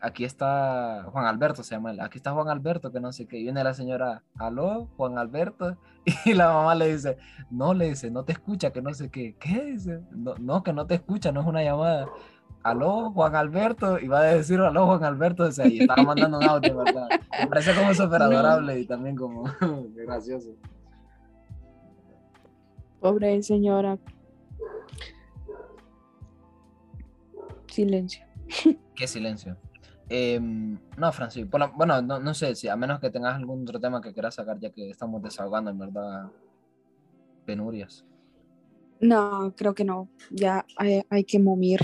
aquí está Juan Alberto, se llama él, aquí está Juan Alberto, que no sé qué. Y viene la señora, aló, Juan Alberto. Y la mamá le dice, no, le dice, no te escucha, que no sé qué. ¿Qué dice? No, no, que no te escucha, no es una llamada. Aló, Juan Alberto, y va a decir aló, Juan Alberto, o sea, y estaba mandando un audio, ¿verdad? Me parece como súper adorable y también como gracioso. Pobre señora. Silencio. Qué silencio. Em, no, Francis, por la- bueno, no, no sé, si a menos que tengas algún otro tema que quieras sacar, ya que estamos desahogando, en verdad, penurias. No, creo que no. Ya hay, hay que momir.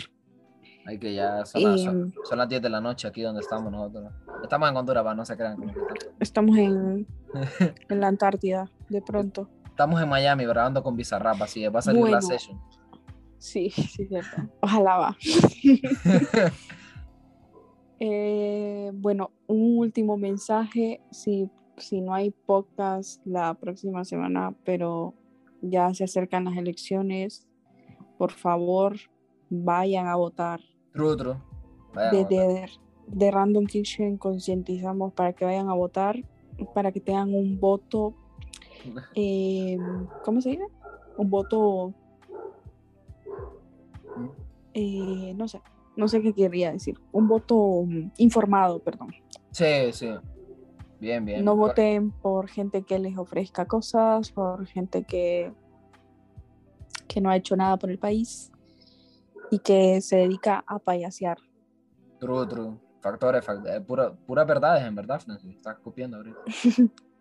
Hay que ya son, las- son- Em, son las 10 de la noche aquí donde estamos nosotros. Estamos en Honduras, no se crean. estamos en, en la Antártida, de pronto. Estamos en Miami grabando con Bizarrap, así que va a salir la session. Sí, sí, cierto. Ojalá va. Eh, bueno, un último mensaje. Si, si no hay podcast la próxima semana, pero ya se acercan las elecciones, por favor, vayan a votar. True, true. De Random Kitchen concientizamos para que vayan a votar, para que tengan un voto, eh, ¿cómo se dice? Un voto, eh, no sé, no sé qué querría decir, un voto mm, informado, perdón. Sí, sí. Bien, bien. No voten por gente que les ofrezca cosas, por gente que, que no ha hecho nada por el país y que se dedica a payasear. True, true. Factores, fact- eh, pura, puras verdades, en verdad, Francis. Estás copiando ahorita.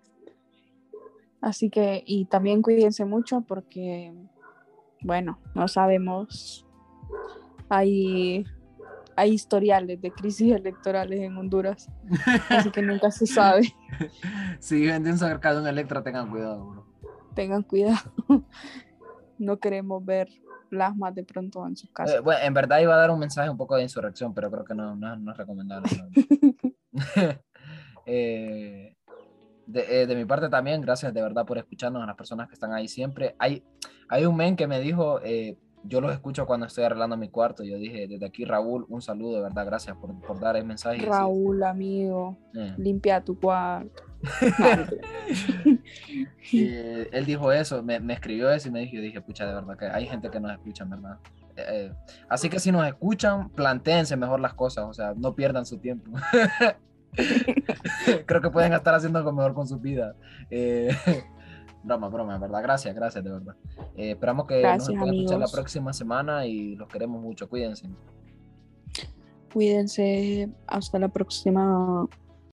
Así que, y también cuídense mucho porque, bueno, no sabemos. Hay, hay historiales de crisis electorales en Honduras, así que nunca se sabe. Si viven de un cerca de un Electra, tengan cuidado, bro. Tengan cuidado. No queremos ver plasmas de pronto en sus Eh, casas. bueno, en verdad iba a dar un mensaje un poco de insurrección, pero creo que no, no, no es recomendable. Eh, de, eh, de mi parte también, gracias de verdad por escucharnos a las personas que están ahí siempre. Hay, hay un men que me dijo, eh, yo los escucho cuando estoy arreglando mi cuarto. Yo dije, desde aquí Raúl, un saludo, de verdad, gracias por, por dar el mensaje. Raúl, amigo, eh, limpia tu cuarto. eh, él dijo eso, me, me escribió eso y me dijo, yo dije, pucha, de verdad que hay gente que nos escucha, ¿verdad? Eh, eh, así que si nos escuchan, plantéense mejor las cosas, o sea, no pierdan su tiempo. Creo que pueden estar haciendo algo mejor con su vida. Eh, broma, broma, verdad. Gracias, gracias, de verdad. Eh, esperamos que Gracias, nos puedan escuchar la próxima semana y los queremos mucho. Cuídense. Cuídense. Hasta la próxima.